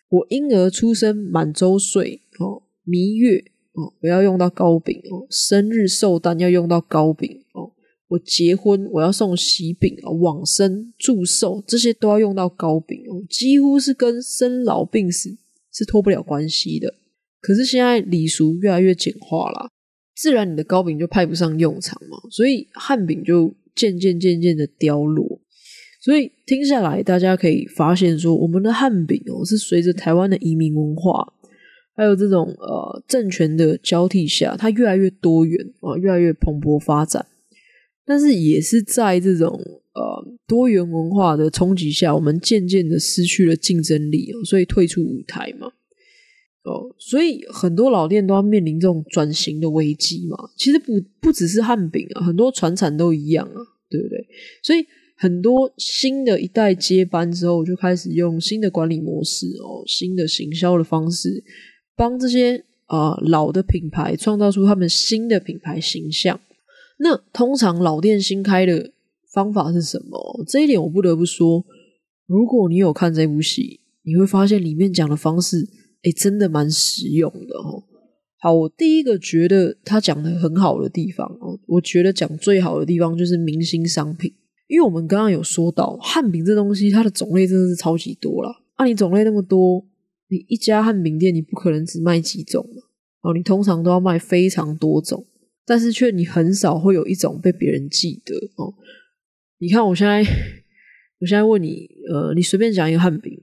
我婴儿出生满周岁哦，蜜月哦，我要用到糕饼哦，生日寿诞要用到糕饼哦。我结婚，我要送喜饼啊，往生、祝寿这些都要用到糕饼哦，几乎是跟生老病死是脱不了关系的。可是现在礼俗越来越简化了，自然你的糕饼就派不上用场嘛，所以汉饼就渐渐渐渐的凋落。所以听下来，大家可以发现说，我们的汉饼哦，是随着台湾的移民文化，还有这种呃政权的交替下，它越来越多元啊，越来越蓬勃发展。但是也是在这种呃多元文化的冲击下，我们渐渐的失去了竞争力哦，所以退出舞台嘛。哦，所以很多老店都要面临这种转型的危机嘛。其实不不只是汉饼啊，很多传产都一样啊，对不对？所以很多新的一代接班之后，就开始用新的管理模式哦，新的行销的方式，帮这些啊、呃、老的品牌创造出他们新的品牌形象。那通常老店新开的方法是什么？这一点我不得不说，如果你有看这部戏，你会发现里面讲的方式，哎，真的蛮实用的哦。好，我第一个觉得他讲的很好的地方哦，我觉得讲最好的地方就是明星商品，因为我们刚刚有说到汉饼这东西，它的种类真的是超级多啦。啊，你种类那么多，你一家汉饼店你不可能只卖几种嘛，哦，你通常都要卖非常多种。但是却你很少会有一种被别人记得哦。你看我现在，我现在问你，呃，你随便讲一个汉饼，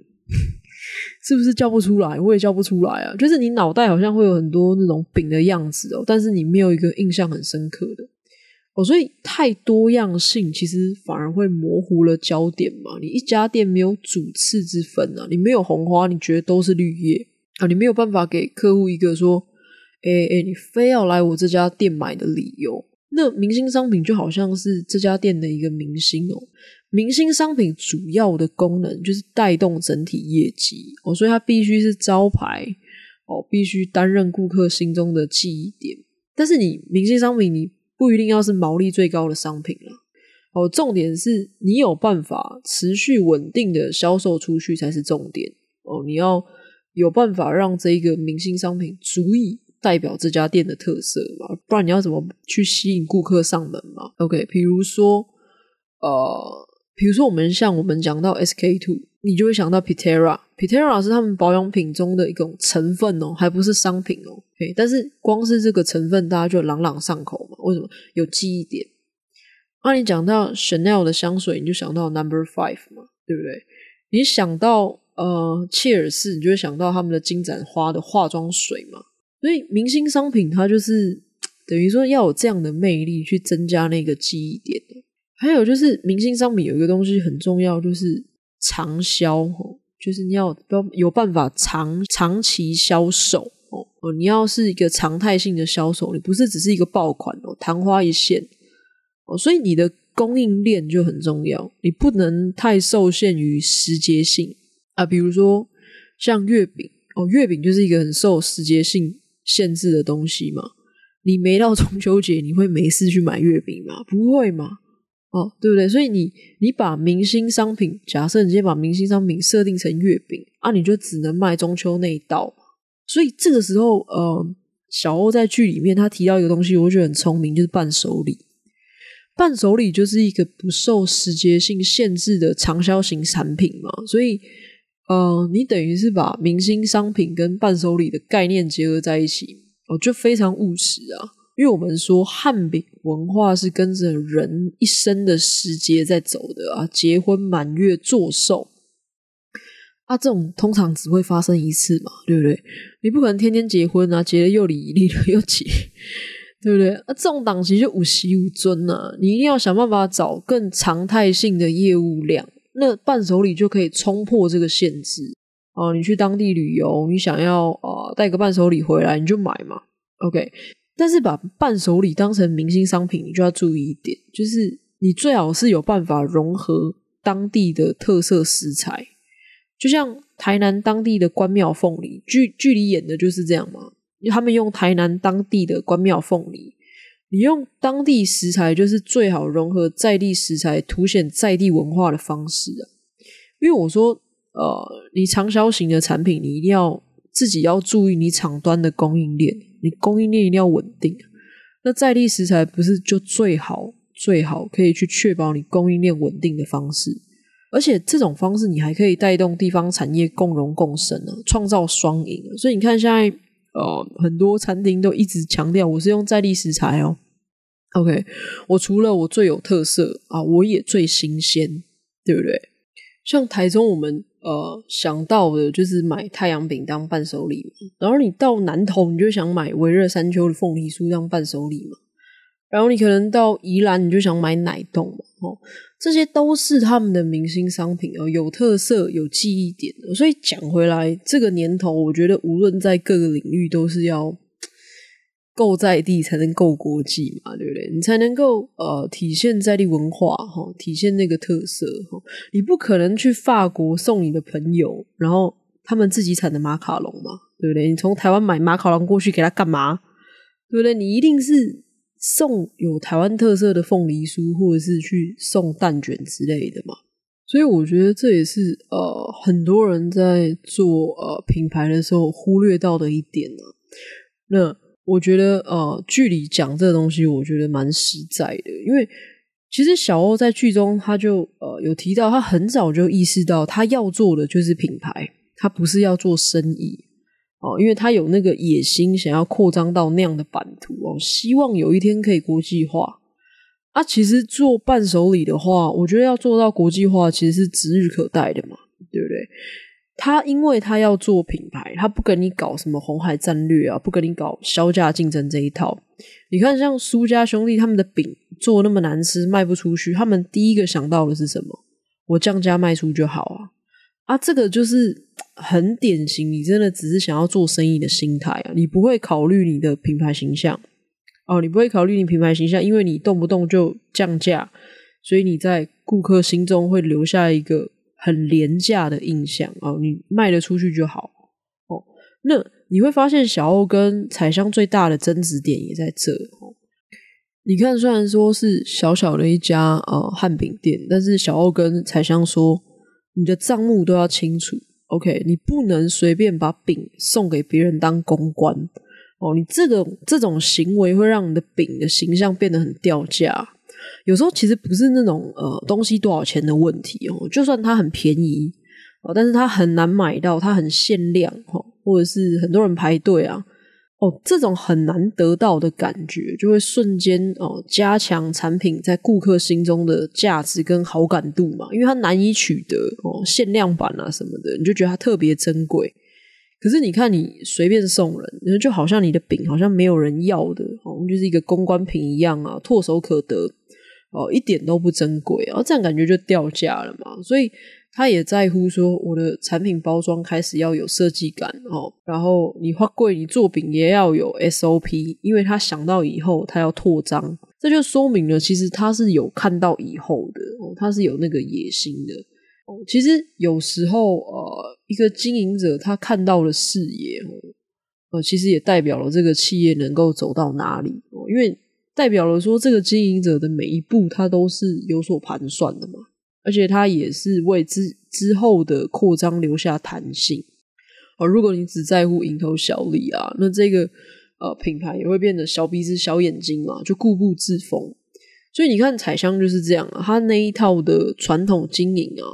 是不是叫不出来？我也叫不出来啊。就是你脑袋好像会有很多那种饼的样子哦，但是你没有一个印象很深刻的哦。所以太多样性其实反而会模糊了焦点嘛。你一家店没有主次之分啊，你没有红花，你觉得都是绿叶啊，你没有办法给客户一个说。哎哎，你非要来我这家店买的理由？那明星商品就好像是这家店的一个明星哦。明星商品主要的功能就是带动整体业绩哦，所以它必须是招牌哦，必须担任顾客心中的记忆点。但是你明星商品，你不一定要是毛利最高的商品了哦。重点是你有办法持续稳定的销售出去才是重点哦。你要有办法让这一个明星商品足以。代表这家店的特色嘛，不然你要怎么去吸引顾客上门嘛？OK，比如说，呃，比如说我们像我们讲到 SK two，你就会想到 Petera petera 是他们保养品中的一种成分哦，还不是商品哦。OK，但是光是这个成分，大家就朗朗上口嘛。为什么？有记忆点。那、啊、你讲到 Chanel 的香水，你就想到 Number Five 嘛，对不对？你想到呃切尔氏，你就会想到他们的金盏花的化妆水嘛。所以明星商品它就是 等于说要有这样的魅力去增加那个记忆点的。还有就是明星商品有一个东西很重要，就是长销，就是你要有办法长长期销售哦哦，你要是一个常态性的销售，你不是只是一个爆款哦，昙花一现哦，所以你的供应链就很重要，你不能太受限于时节性啊，比如说像月饼哦，月饼就是一个很受时节性。限制的东西嘛，你没到中秋节，你会没事去买月饼吗？不会嘛？哦，对不对？所以你你把明星商品，假设你直接把明星商品设定成月饼啊，你就只能卖中秋那一道。所以这个时候，呃，小欧在剧里面他提到一个东西，我觉得很聪明，就是伴手礼。伴手礼就是一个不受时节性限制的长销型产品嘛，所以。呃，你等于是把明星商品跟伴手礼的概念结合在一起，哦，就非常务实啊。因为我们说汉饼文化是跟着人一生的时节在走的啊，结婚、满月、做寿，啊，这种通常只会发生一次嘛，对不对？你不可能天天结婚啊，结了又离，离了又结，对不对？啊，这种档期就五息五尊啊，你一定要想办法找更常态性的业务量，那伴手礼就可以冲破这个限制啊。你去当地旅游，你想要啊带个伴手礼回来，你就买嘛，OK。但是把伴手礼当成明星商品，你就要注意一点，就是你最好是有办法融合当地的特色食材。就像台南当地的关庙凤梨，剧剧里演的就是这样嘛。他们用台南当地的关庙凤梨，你用当地食材，就是最好融合在地食材，凸显在地文化的方式啊。因为我说，呃，你长销型的产品，你一定要自己要注意你厂端的供应链，你供应链一定要稳定。那在地食材不是就最好最好可以去确保你供应链稳定的方式？而且这种方式，你还可以带动地方产业共荣共生呢，创造双赢。所以你看，现在呃很多餐厅都一直强调，我是用在地食材哦。OK，我除了我最有特色啊，我也最新鲜，对不对？像台中，我们呃想到的就是买太阳饼当伴手礼嘛，然后你到南投，你就想买微热山丘的凤梨酥当伴手礼嘛。然后你可能到宜兰，你就想买奶冻嘛，哦，这些都是他们的明星商品哦，有特色、有记忆点的。所以讲回来，这个年头，我觉得无论在各个领域，都是要够在地才能够国际嘛，对不对？你才能够呃体现在地文化哈、体现那个特色哈、你不可能去法国送你的朋友，然后他们自己产的马卡龙嘛，对不对？你从台湾买马卡龙过去给他干嘛？对不对？你一定是。送有台湾特色的凤梨酥，或者是去送蛋卷之类的嘛，所以我觉得这也是呃很多人在做呃品牌的时候忽略到的一点呢、那我觉得呃剧里讲这个东西，我觉得蛮实在的，因为其实小欧在剧中他就呃有提到，他很早就意识到他要做的就是品牌，他不是要做生意。哦，因为他有那个野心，想要扩张到那样的版图哦，希望有一天可以国际化。啊，其实做伴手礼的话，我觉得要做到国际化，其实是指日可待的嘛，对不对？他因为他要做品牌，他不跟你搞什么红海战略啊，不跟你搞削价竞争这一套。你看，像苏家兄弟他们的饼做那么难吃，卖不出去，他们第一个想到的是什么？我降价卖出就好啊。啊，这个就是很典型，你真的只是想要做生意的心态啊，你不会考虑你的品牌形象哦，你不会考虑你品牌形象，因为你动不动就降价，所以你在顾客心中会留下一个很廉价的印象哦，你卖得出去就好哦。那你会发现小欧跟彩香最大的争执点也在这哦。你看，虽然说是小小的一家呃汉饼店，但是小欧跟彩香说。你的账目都要清楚，OK？你不能随便把饼送给别人当公关哦。你这个这种行为会让你的饼的形象变得很掉价。有时候其实不是那种呃东西多少钱的问题哦，就算它很便宜哦，但是它很难买到，它很限量哦，或者是很多人排队啊。哦，这种很难得到的感觉，就会瞬间哦加强产品在顾客心中的价值跟好感度嘛，因为它难以取得哦，限量版啊什么的，你就觉得它特别珍贵。可是你看，你随便送人，就好像你的饼好像没有人要的，哦，就是一个公关品一样啊，唾手可得哦，一点都不珍贵啊，这样感觉就掉价了嘛，所以。他也在乎说，我的产品包装开始要有设计感哦，然后你花贵，你做饼也要有 SOP，因为他想到以后他要扩张，这就说明了其实他是有看到以后的哦，他是有那个野心的哦。其实有时候呃，一个经营者他看到了视野哦，呃，其实也代表了这个企业能够走到哪里，因为代表了说这个经营者的每一步他都是有所盘算的嘛。而且他也是为之之后的扩张留下弹性哦。如果你只在乎蝇头小利啊，那这个呃品牌也会变得小鼻子小眼睛嘛，就固步自封。所以你看彩香就是这样啊，他那一套的传统经营啊，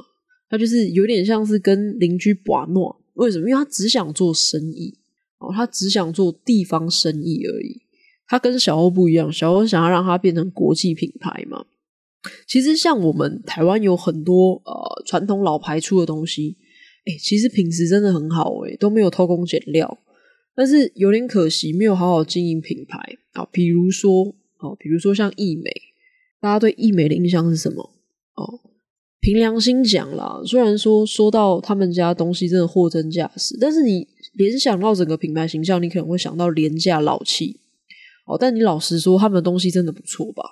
他就是有点像是跟邻居把诺。为什么？因为他只想做生意哦，他只想做地方生意而已。它跟小欧不一样，小欧想要让它变成国际品牌嘛。其实像我们台湾有很多呃传统老牌出的东西，哎，其实品质真的很好，哎，都没有偷工减料。但是有点可惜，没有好好经营品牌啊。比如说，哦，比如说像易美，大家对易美的印象是什么？哦，凭良心讲啦，虽然说说到他们家东西真的货真价实，但是你联想到整个品牌形象，你可能会想到廉价老气。哦，但你老实说，他们的东西真的不错吧？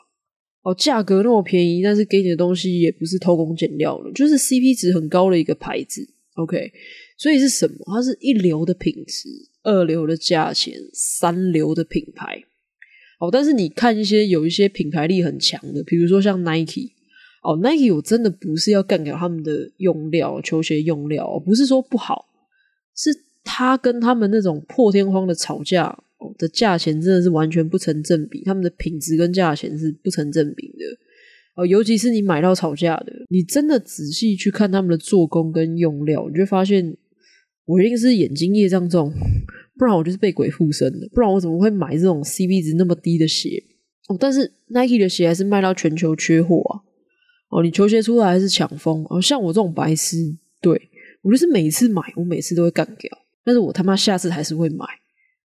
哦，价格那么便宜，但是给你的东西也不是偷工减料的，就是 CP 值很高的一个牌子。OK，所以是什么？它是一流的品质，二流的价钱，三流的品牌。哦，但是你看一些有一些品牌力很强的，比如说像 Nike。哦，Nike 我真的不是要干掉他们的用料，球鞋用料，不是说不好，是他跟他们那种破天荒的吵架。的价钱真的是完全不成正比，他们的品质跟价钱是不成正比的哦。尤其是你买到吵架的，你真的仔细去看他们的做工跟用料，你就发现我一定是眼睛业障重，不然我就是被鬼附身的，不然我怎么会买这种 CP 值那么低的鞋哦？但是 Nike 的鞋还是卖到全球缺货啊！哦，你球鞋出来还是抢疯哦。像我这种白痴，对，我就是每次买，我每次都会干掉，但是我他妈下次还是会买。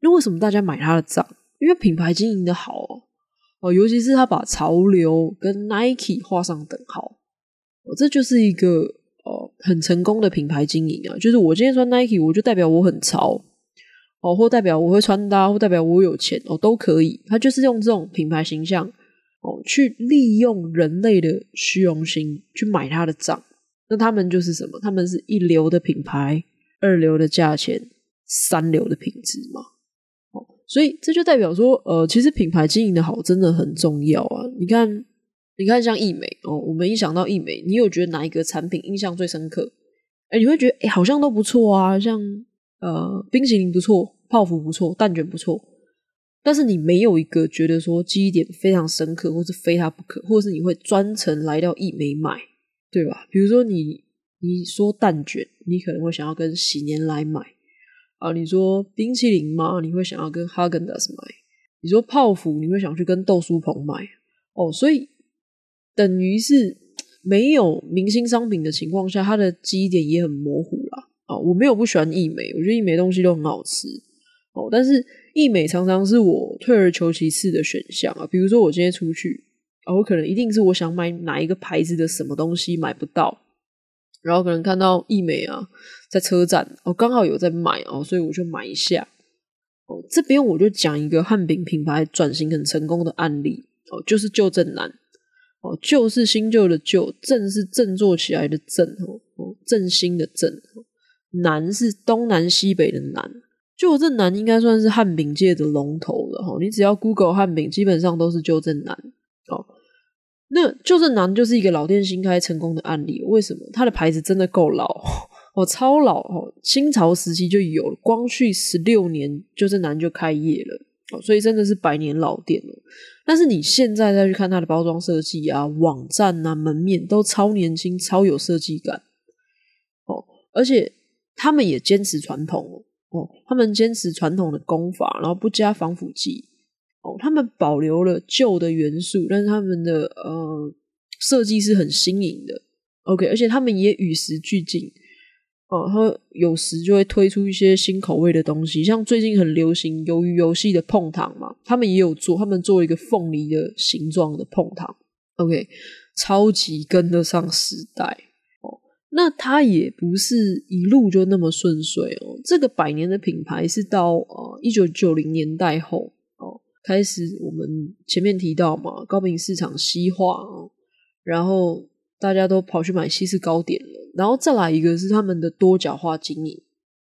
那为什么大家买他的账？因为品牌经营的好哦，哦，尤其是他把潮流跟 Nike 画上等号，哦，这就是一个哦很成功的品牌经营啊。就是我今天穿 Nike，我就代表我很潮哦，或代表我会穿搭，或代表我有钱哦，都可以。他就是用这种品牌形象哦，去利用人类的虚荣心去买他的账。那他们就是什么？他们是一流的品牌，二流的价钱，三流的品质嘛。所以这就代表说，呃，其实品牌经营的好真的很重要啊！你看，你看像易美哦，我们一想到易美，你有觉得哪一个产品印象最深刻？哎，你会觉得哎，好像都不错啊，像呃，冰淇淋不错，泡芙不错，蛋卷不错，但是你没有一个觉得说记忆点非常深刻，或是非它不可，或是你会专程来到义美买，对吧？比如说你你说蛋卷，你可能会想要跟喜年来买。啊，你说冰淇淋吗？你会想要跟哈根达斯买？你说泡芙，你会想去跟豆酥棚买？哦，所以等于是没有明星商品的情况下，它的基点也很模糊啦。啊，我没有不喜欢易美，我觉得易美东西都很好吃。哦，但是易美常常是我退而求其次的选项啊。比如说我今天出去，啊，我可能一定是我想买哪一个牌子的什么东西买不到。然后可能看到易美啊，在车站哦，刚好有在买哦，所以我就买一下哦。这边我就讲一个汉饼品牌转型很成功的案例哦，就是旧正南哦，旧是新旧的旧，振是振作起来的振哦，振兴的振，南是东南西北的南，旧正南应该算是汉饼界的龙头了哈。你只要 Google 汉饼，基本上都是旧正南。那旧振南就是一个老店新开成功的案例，为什么？它的牌子真的够老哦，超老哦，清朝时期就有了，光绪十六年旧振南就开业了哦，所以真的是百年老店了。但是你现在再去看它的包装设计啊、网站啊、门面都超年轻、超有设计感哦，而且他们也坚持传统哦，他们坚持传统的工法，然后不加防腐剂。他们保留了旧的元素，但是他们的呃设计是很新颖的。OK，而且他们也与时俱进。哦，他有时就会推出一些新口味的东西，像最近很流行鱿鱼游戏的碰糖嘛，他们也有做，他们做一个凤梨的形状的碰糖。OK，超级跟得上时代。哦，那它也不是一路就那么顺遂哦。这个百年的品牌是到呃一九九零年代后。开始，我们前面提到嘛，糕饼市场西化，然后大家都跑去买西式糕点了，然后再来一个是他们的多角化经营，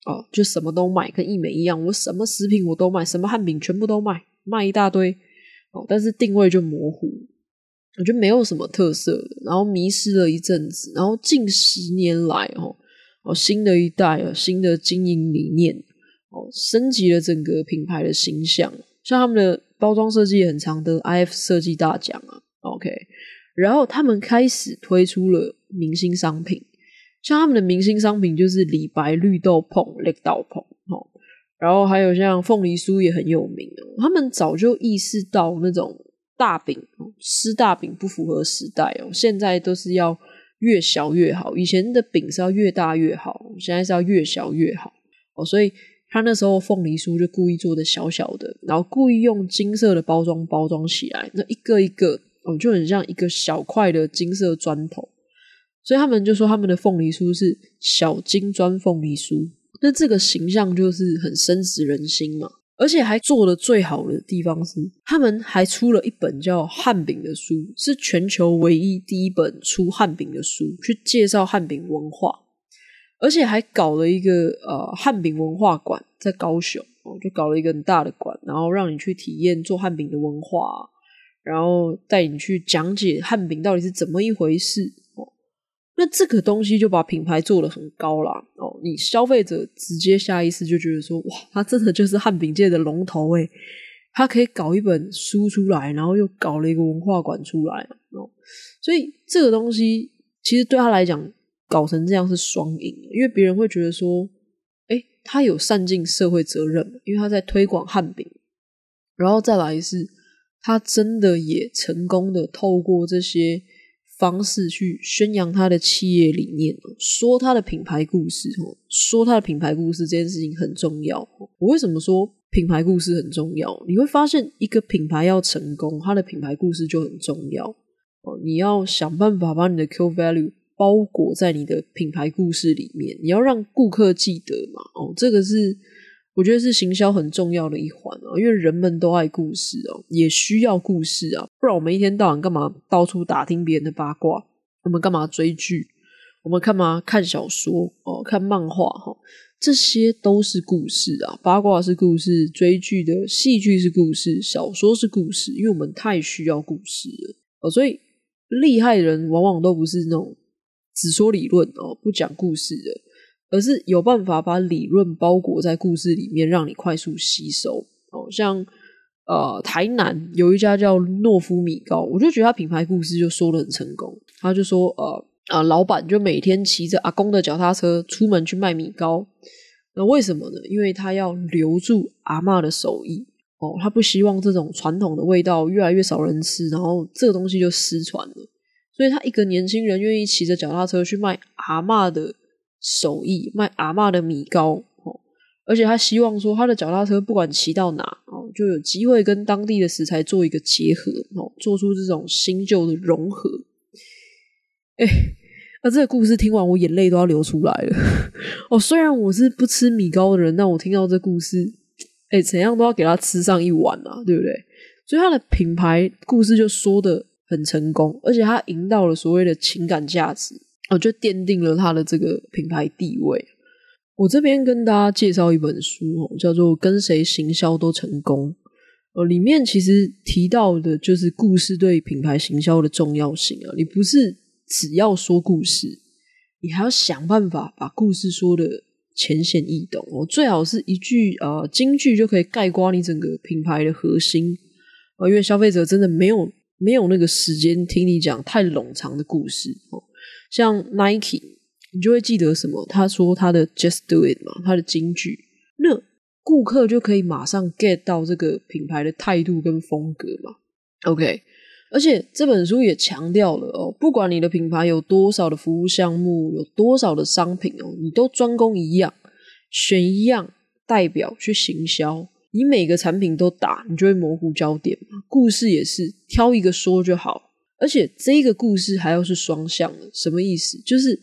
哦，就什么都卖，跟一美一样，我什么食品我都卖，什么汉饼全部都卖，卖一大堆，哦，但是定位就模糊，我觉得没有什么特色，然后迷失了一阵子，然后近十年来，哦，哦，新的一代哦，新的经营理念，哦，升级了整个品牌的形象。像他们的包装设计也很常得 IF 设计大奖啊，OK，然后他们开始推出了明星商品，像他们的明星商品就是李白绿豆椪、绿豆椪，哦，然后还有像凤梨酥也很有名哦。他们早就意识到那种大饼吃大饼不符合时代哦，现在都是要越小越好，以前的饼是要越大越好，现在是要越小越好哦，所以他那时候凤梨酥就故意做的小小的，然后故意用金色的包装包装起来，那一个一个哦就很像一个小块的金色砖头，所以他们就说他们的凤梨酥是小金砖凤梨酥，那这个形象就是很深植人心嘛。而且还做的最好的地方是，他们还出了一本叫《汉饼》的书，是全球唯一第一本出汉饼的书，去介绍汉饼文化，而且还搞了一个呃汉饼文化馆在高雄哦，就搞了一个很大的馆，然后让你去体验做汉饼的文化，然后带你去讲解汉饼到底是怎么一回事哦。那这个东西就把品牌做得很高啦哦，你消费者直接下意识就觉得说，哇，他真的就是汉饼界的龙头诶，他可以搞一本书出来，然后又搞了一个文化馆出来哦，所以这个东西其实对他来讲搞成这样是双赢，因为别人会觉得说，哎，他有善尽社会责任，因为他在推广汉饼，然后再来是，他真的也成功的透过这些。方式去宣扬他的企业理念，说他的品牌故事，说他的品牌故事这件事情很重要。我为什么说品牌故事很重要？你会发现，一个品牌要成功，他的品牌故事就很重要。你要想办法把你的 Q value 包裹在你的品牌故事里面，你要让顾客记得嘛。哦，这个是。我觉得是行销很重要的一环啊，因为人们都爱故事哦，也需要故事啊，不然我们一天到晚干嘛到处打听别人的八卦？我们干嘛追剧？我们干嘛看小说？哦，看漫画哈，这些都是故事啊，八卦是故事，追剧的戏剧是故事，小说是故事，因为我们太需要故事了哦，所以厉害人往往都不是那种只说理论哦，不讲故事的。而是有办法把理论包裹在故事里面，让你快速吸收。哦，像呃，台南有一家叫诺夫米糕，我就觉得他品牌故事就说的很成功。他就说，呃啊、呃，老板就每天骑着阿公的脚踏车出门去卖米糕。那为什么呢？因为他要留住阿嬷的手艺。哦，他不希望这种传统的味道越来越少人吃，然后这个东西就失传了。所以他一个年轻人愿意骑着脚踏车去卖阿嬷的。手艺卖阿嬷的米糕，而且他希望说他的脚踏车不管骑到哪哦，就有机会跟当地的食材做一个结合哦，做出这种新旧的融合。哎，那这个故事听完，我眼泪都要流出来了哦。虽然我是不吃米糕的人，但我听到这故事，哎，怎样都要给他吃上一碗啊，对不对？所以他的品牌故事就说的很成功，而且他赢到了所谓的情感价值。哦，就奠定了他的这个品牌地位。我这边跟大家介绍一本书哦，叫做《跟谁行销都成功》。哦，里面其实提到的就是故事对品牌行销的重要性啊。你不是只要说故事，你还要想办法把故事说得浅显易懂哦。最好是一句呃金句就可以概括你整个品牌的核心哦，因为消费者真的没有没有那个时间听你讲太冗长的故事哦。像 Nike，你就会记得什么？他说他的 Just Do It 嘛，他的金句，那顾客就可以马上 get 到这个品牌的态度跟风格嘛。OK，而且这本书也强调了哦，不管你的品牌有多少的服务项目，有多少的商品哦，你都专攻一样，选一样代表去行销，你每个产品都打，你就会模糊焦点嘛。故事也是挑一个说就好。而且这个故事还要是双向的，什么意思？就是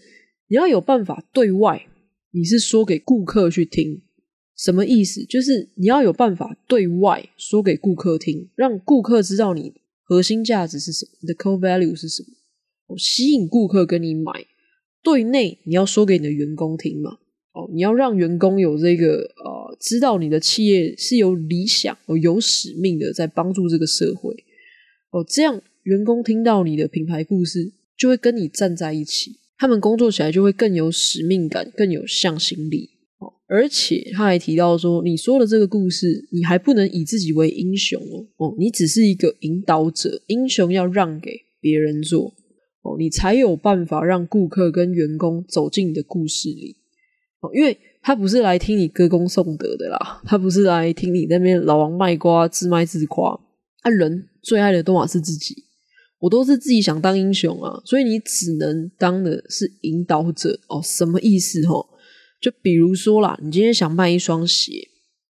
你要有办法对外，你是说给顾客去听，什么意思？就是你要有办法对外说给顾客听，让顾客知道你核心价值是什么，你的 core value 是什么，吸引顾客跟你买。对内你要说给你的员工听嘛，哦，你要让员工有这个呃，知道你的企业是有理想哦、有使命的，在帮助这个社会，哦，这样。员工听到你的品牌故事，就会跟你站在一起，他们工作起来就会更有使命感，更有向心力哦。而且他还提到说，你说的这个故事，你还不能以自己为英雄哦，哦，你只是一个引导者，英雄要让给别人做哦，你才有办法让顾客跟员工走进你的故事里哦，因为他不是来听你歌功颂德的啦，他不是来听你那边老王卖瓜自卖自夸，啊，人最爱的都嘛是自己。我都是自己想当英雄啊，所以你只能当的是引导者哦。什么意思？哦，就比如说啦，你今天想卖一双鞋，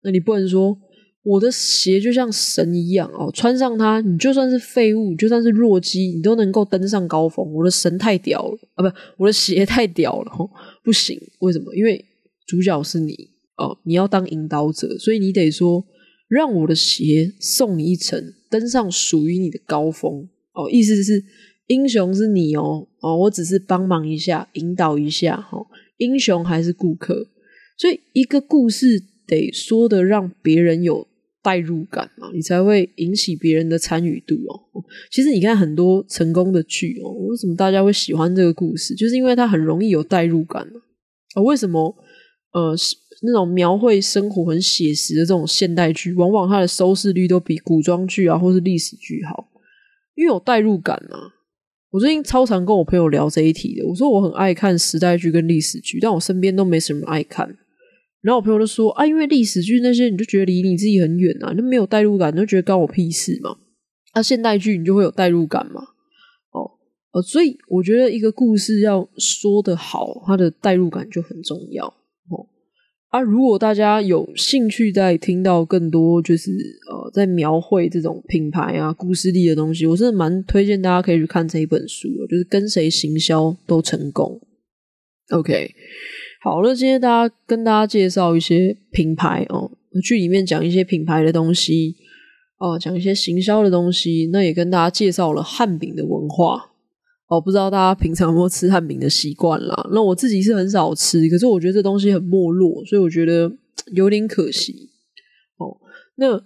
那你不能说我的鞋就像神一样哦，穿上它，你就算是废物，就算是弱鸡，你都能够登上高峰。我的神太屌了啊，不，我的鞋太屌了，哦，不行。为什么？因为主角是你哦，你要当引导者，所以你得说，让我的鞋送你一程，登上属于你的高峰哦。意思是。英雄是你哦，哦，我只是帮忙一下，引导一下，哈、哦，英雄还是顾客，所以一个故事得说的让别人有代入感嘛，你才会引起别人的参与度哦。其实你看很多成功的剧哦，为什么大家会喜欢这个故事？就是因为它很容易有代入感啊、哦。为什么？呃，那种描绘生活很写实的这种现代剧，往往它的收视率都比古装剧啊或是历史剧好，因为有代入感啊。我最近超常跟我朋友聊这一题的。我说我很爱看时代剧跟历史剧，但我身边都没什么爱看。然后我朋友就说：“啊，因为历史剧那些你就觉得离你自己很远啊，你就没有代入感，你就觉得关我屁事嘛。啊，现代剧你就会有代入感嘛。哦，呃，所以我觉得一个故事要说得好，它的代入感就很重要。哦。”啊，如果大家有兴趣在听到更多，就是呃，在描绘这种品牌啊、故事力的东西，我真的蛮推荐大家可以去看这一本书，就是跟谁行销都成功。OK，好，了今天大家跟大家介绍一些品牌哦，剧里面讲一些品牌的东西哦，讲一些行销的东西，那也跟大家介绍了汉饼的文化。哦，不知道大家平常有没有吃汉饼的习惯啦？那我自己是很少吃，可是我觉得这东西很没落，所以我觉得有点可惜。哦，那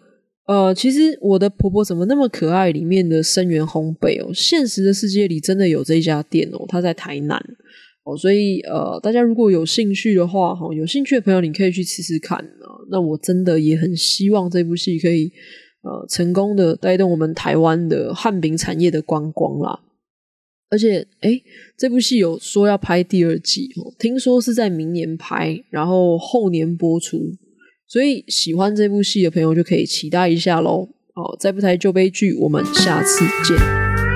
呃，其实我的婆婆怎么那么可爱？里面的声源烘焙哦，现实的世界里真的有这一家店哦，它在台南所以呃，大家如果有兴趣的话，哈，有兴趣的朋友你可以去试试看啊。那我真的也很希望这部戏可以呃成功的带动我们台湾的汉饼产业的观光啦。而且，诶，这部戏有说要拍第二季哦，听说是在明年拍，然后后年播出，所以喜欢这部戏的朋友就可以期待一下喽。哦，再不台就悲剧，我们下次见。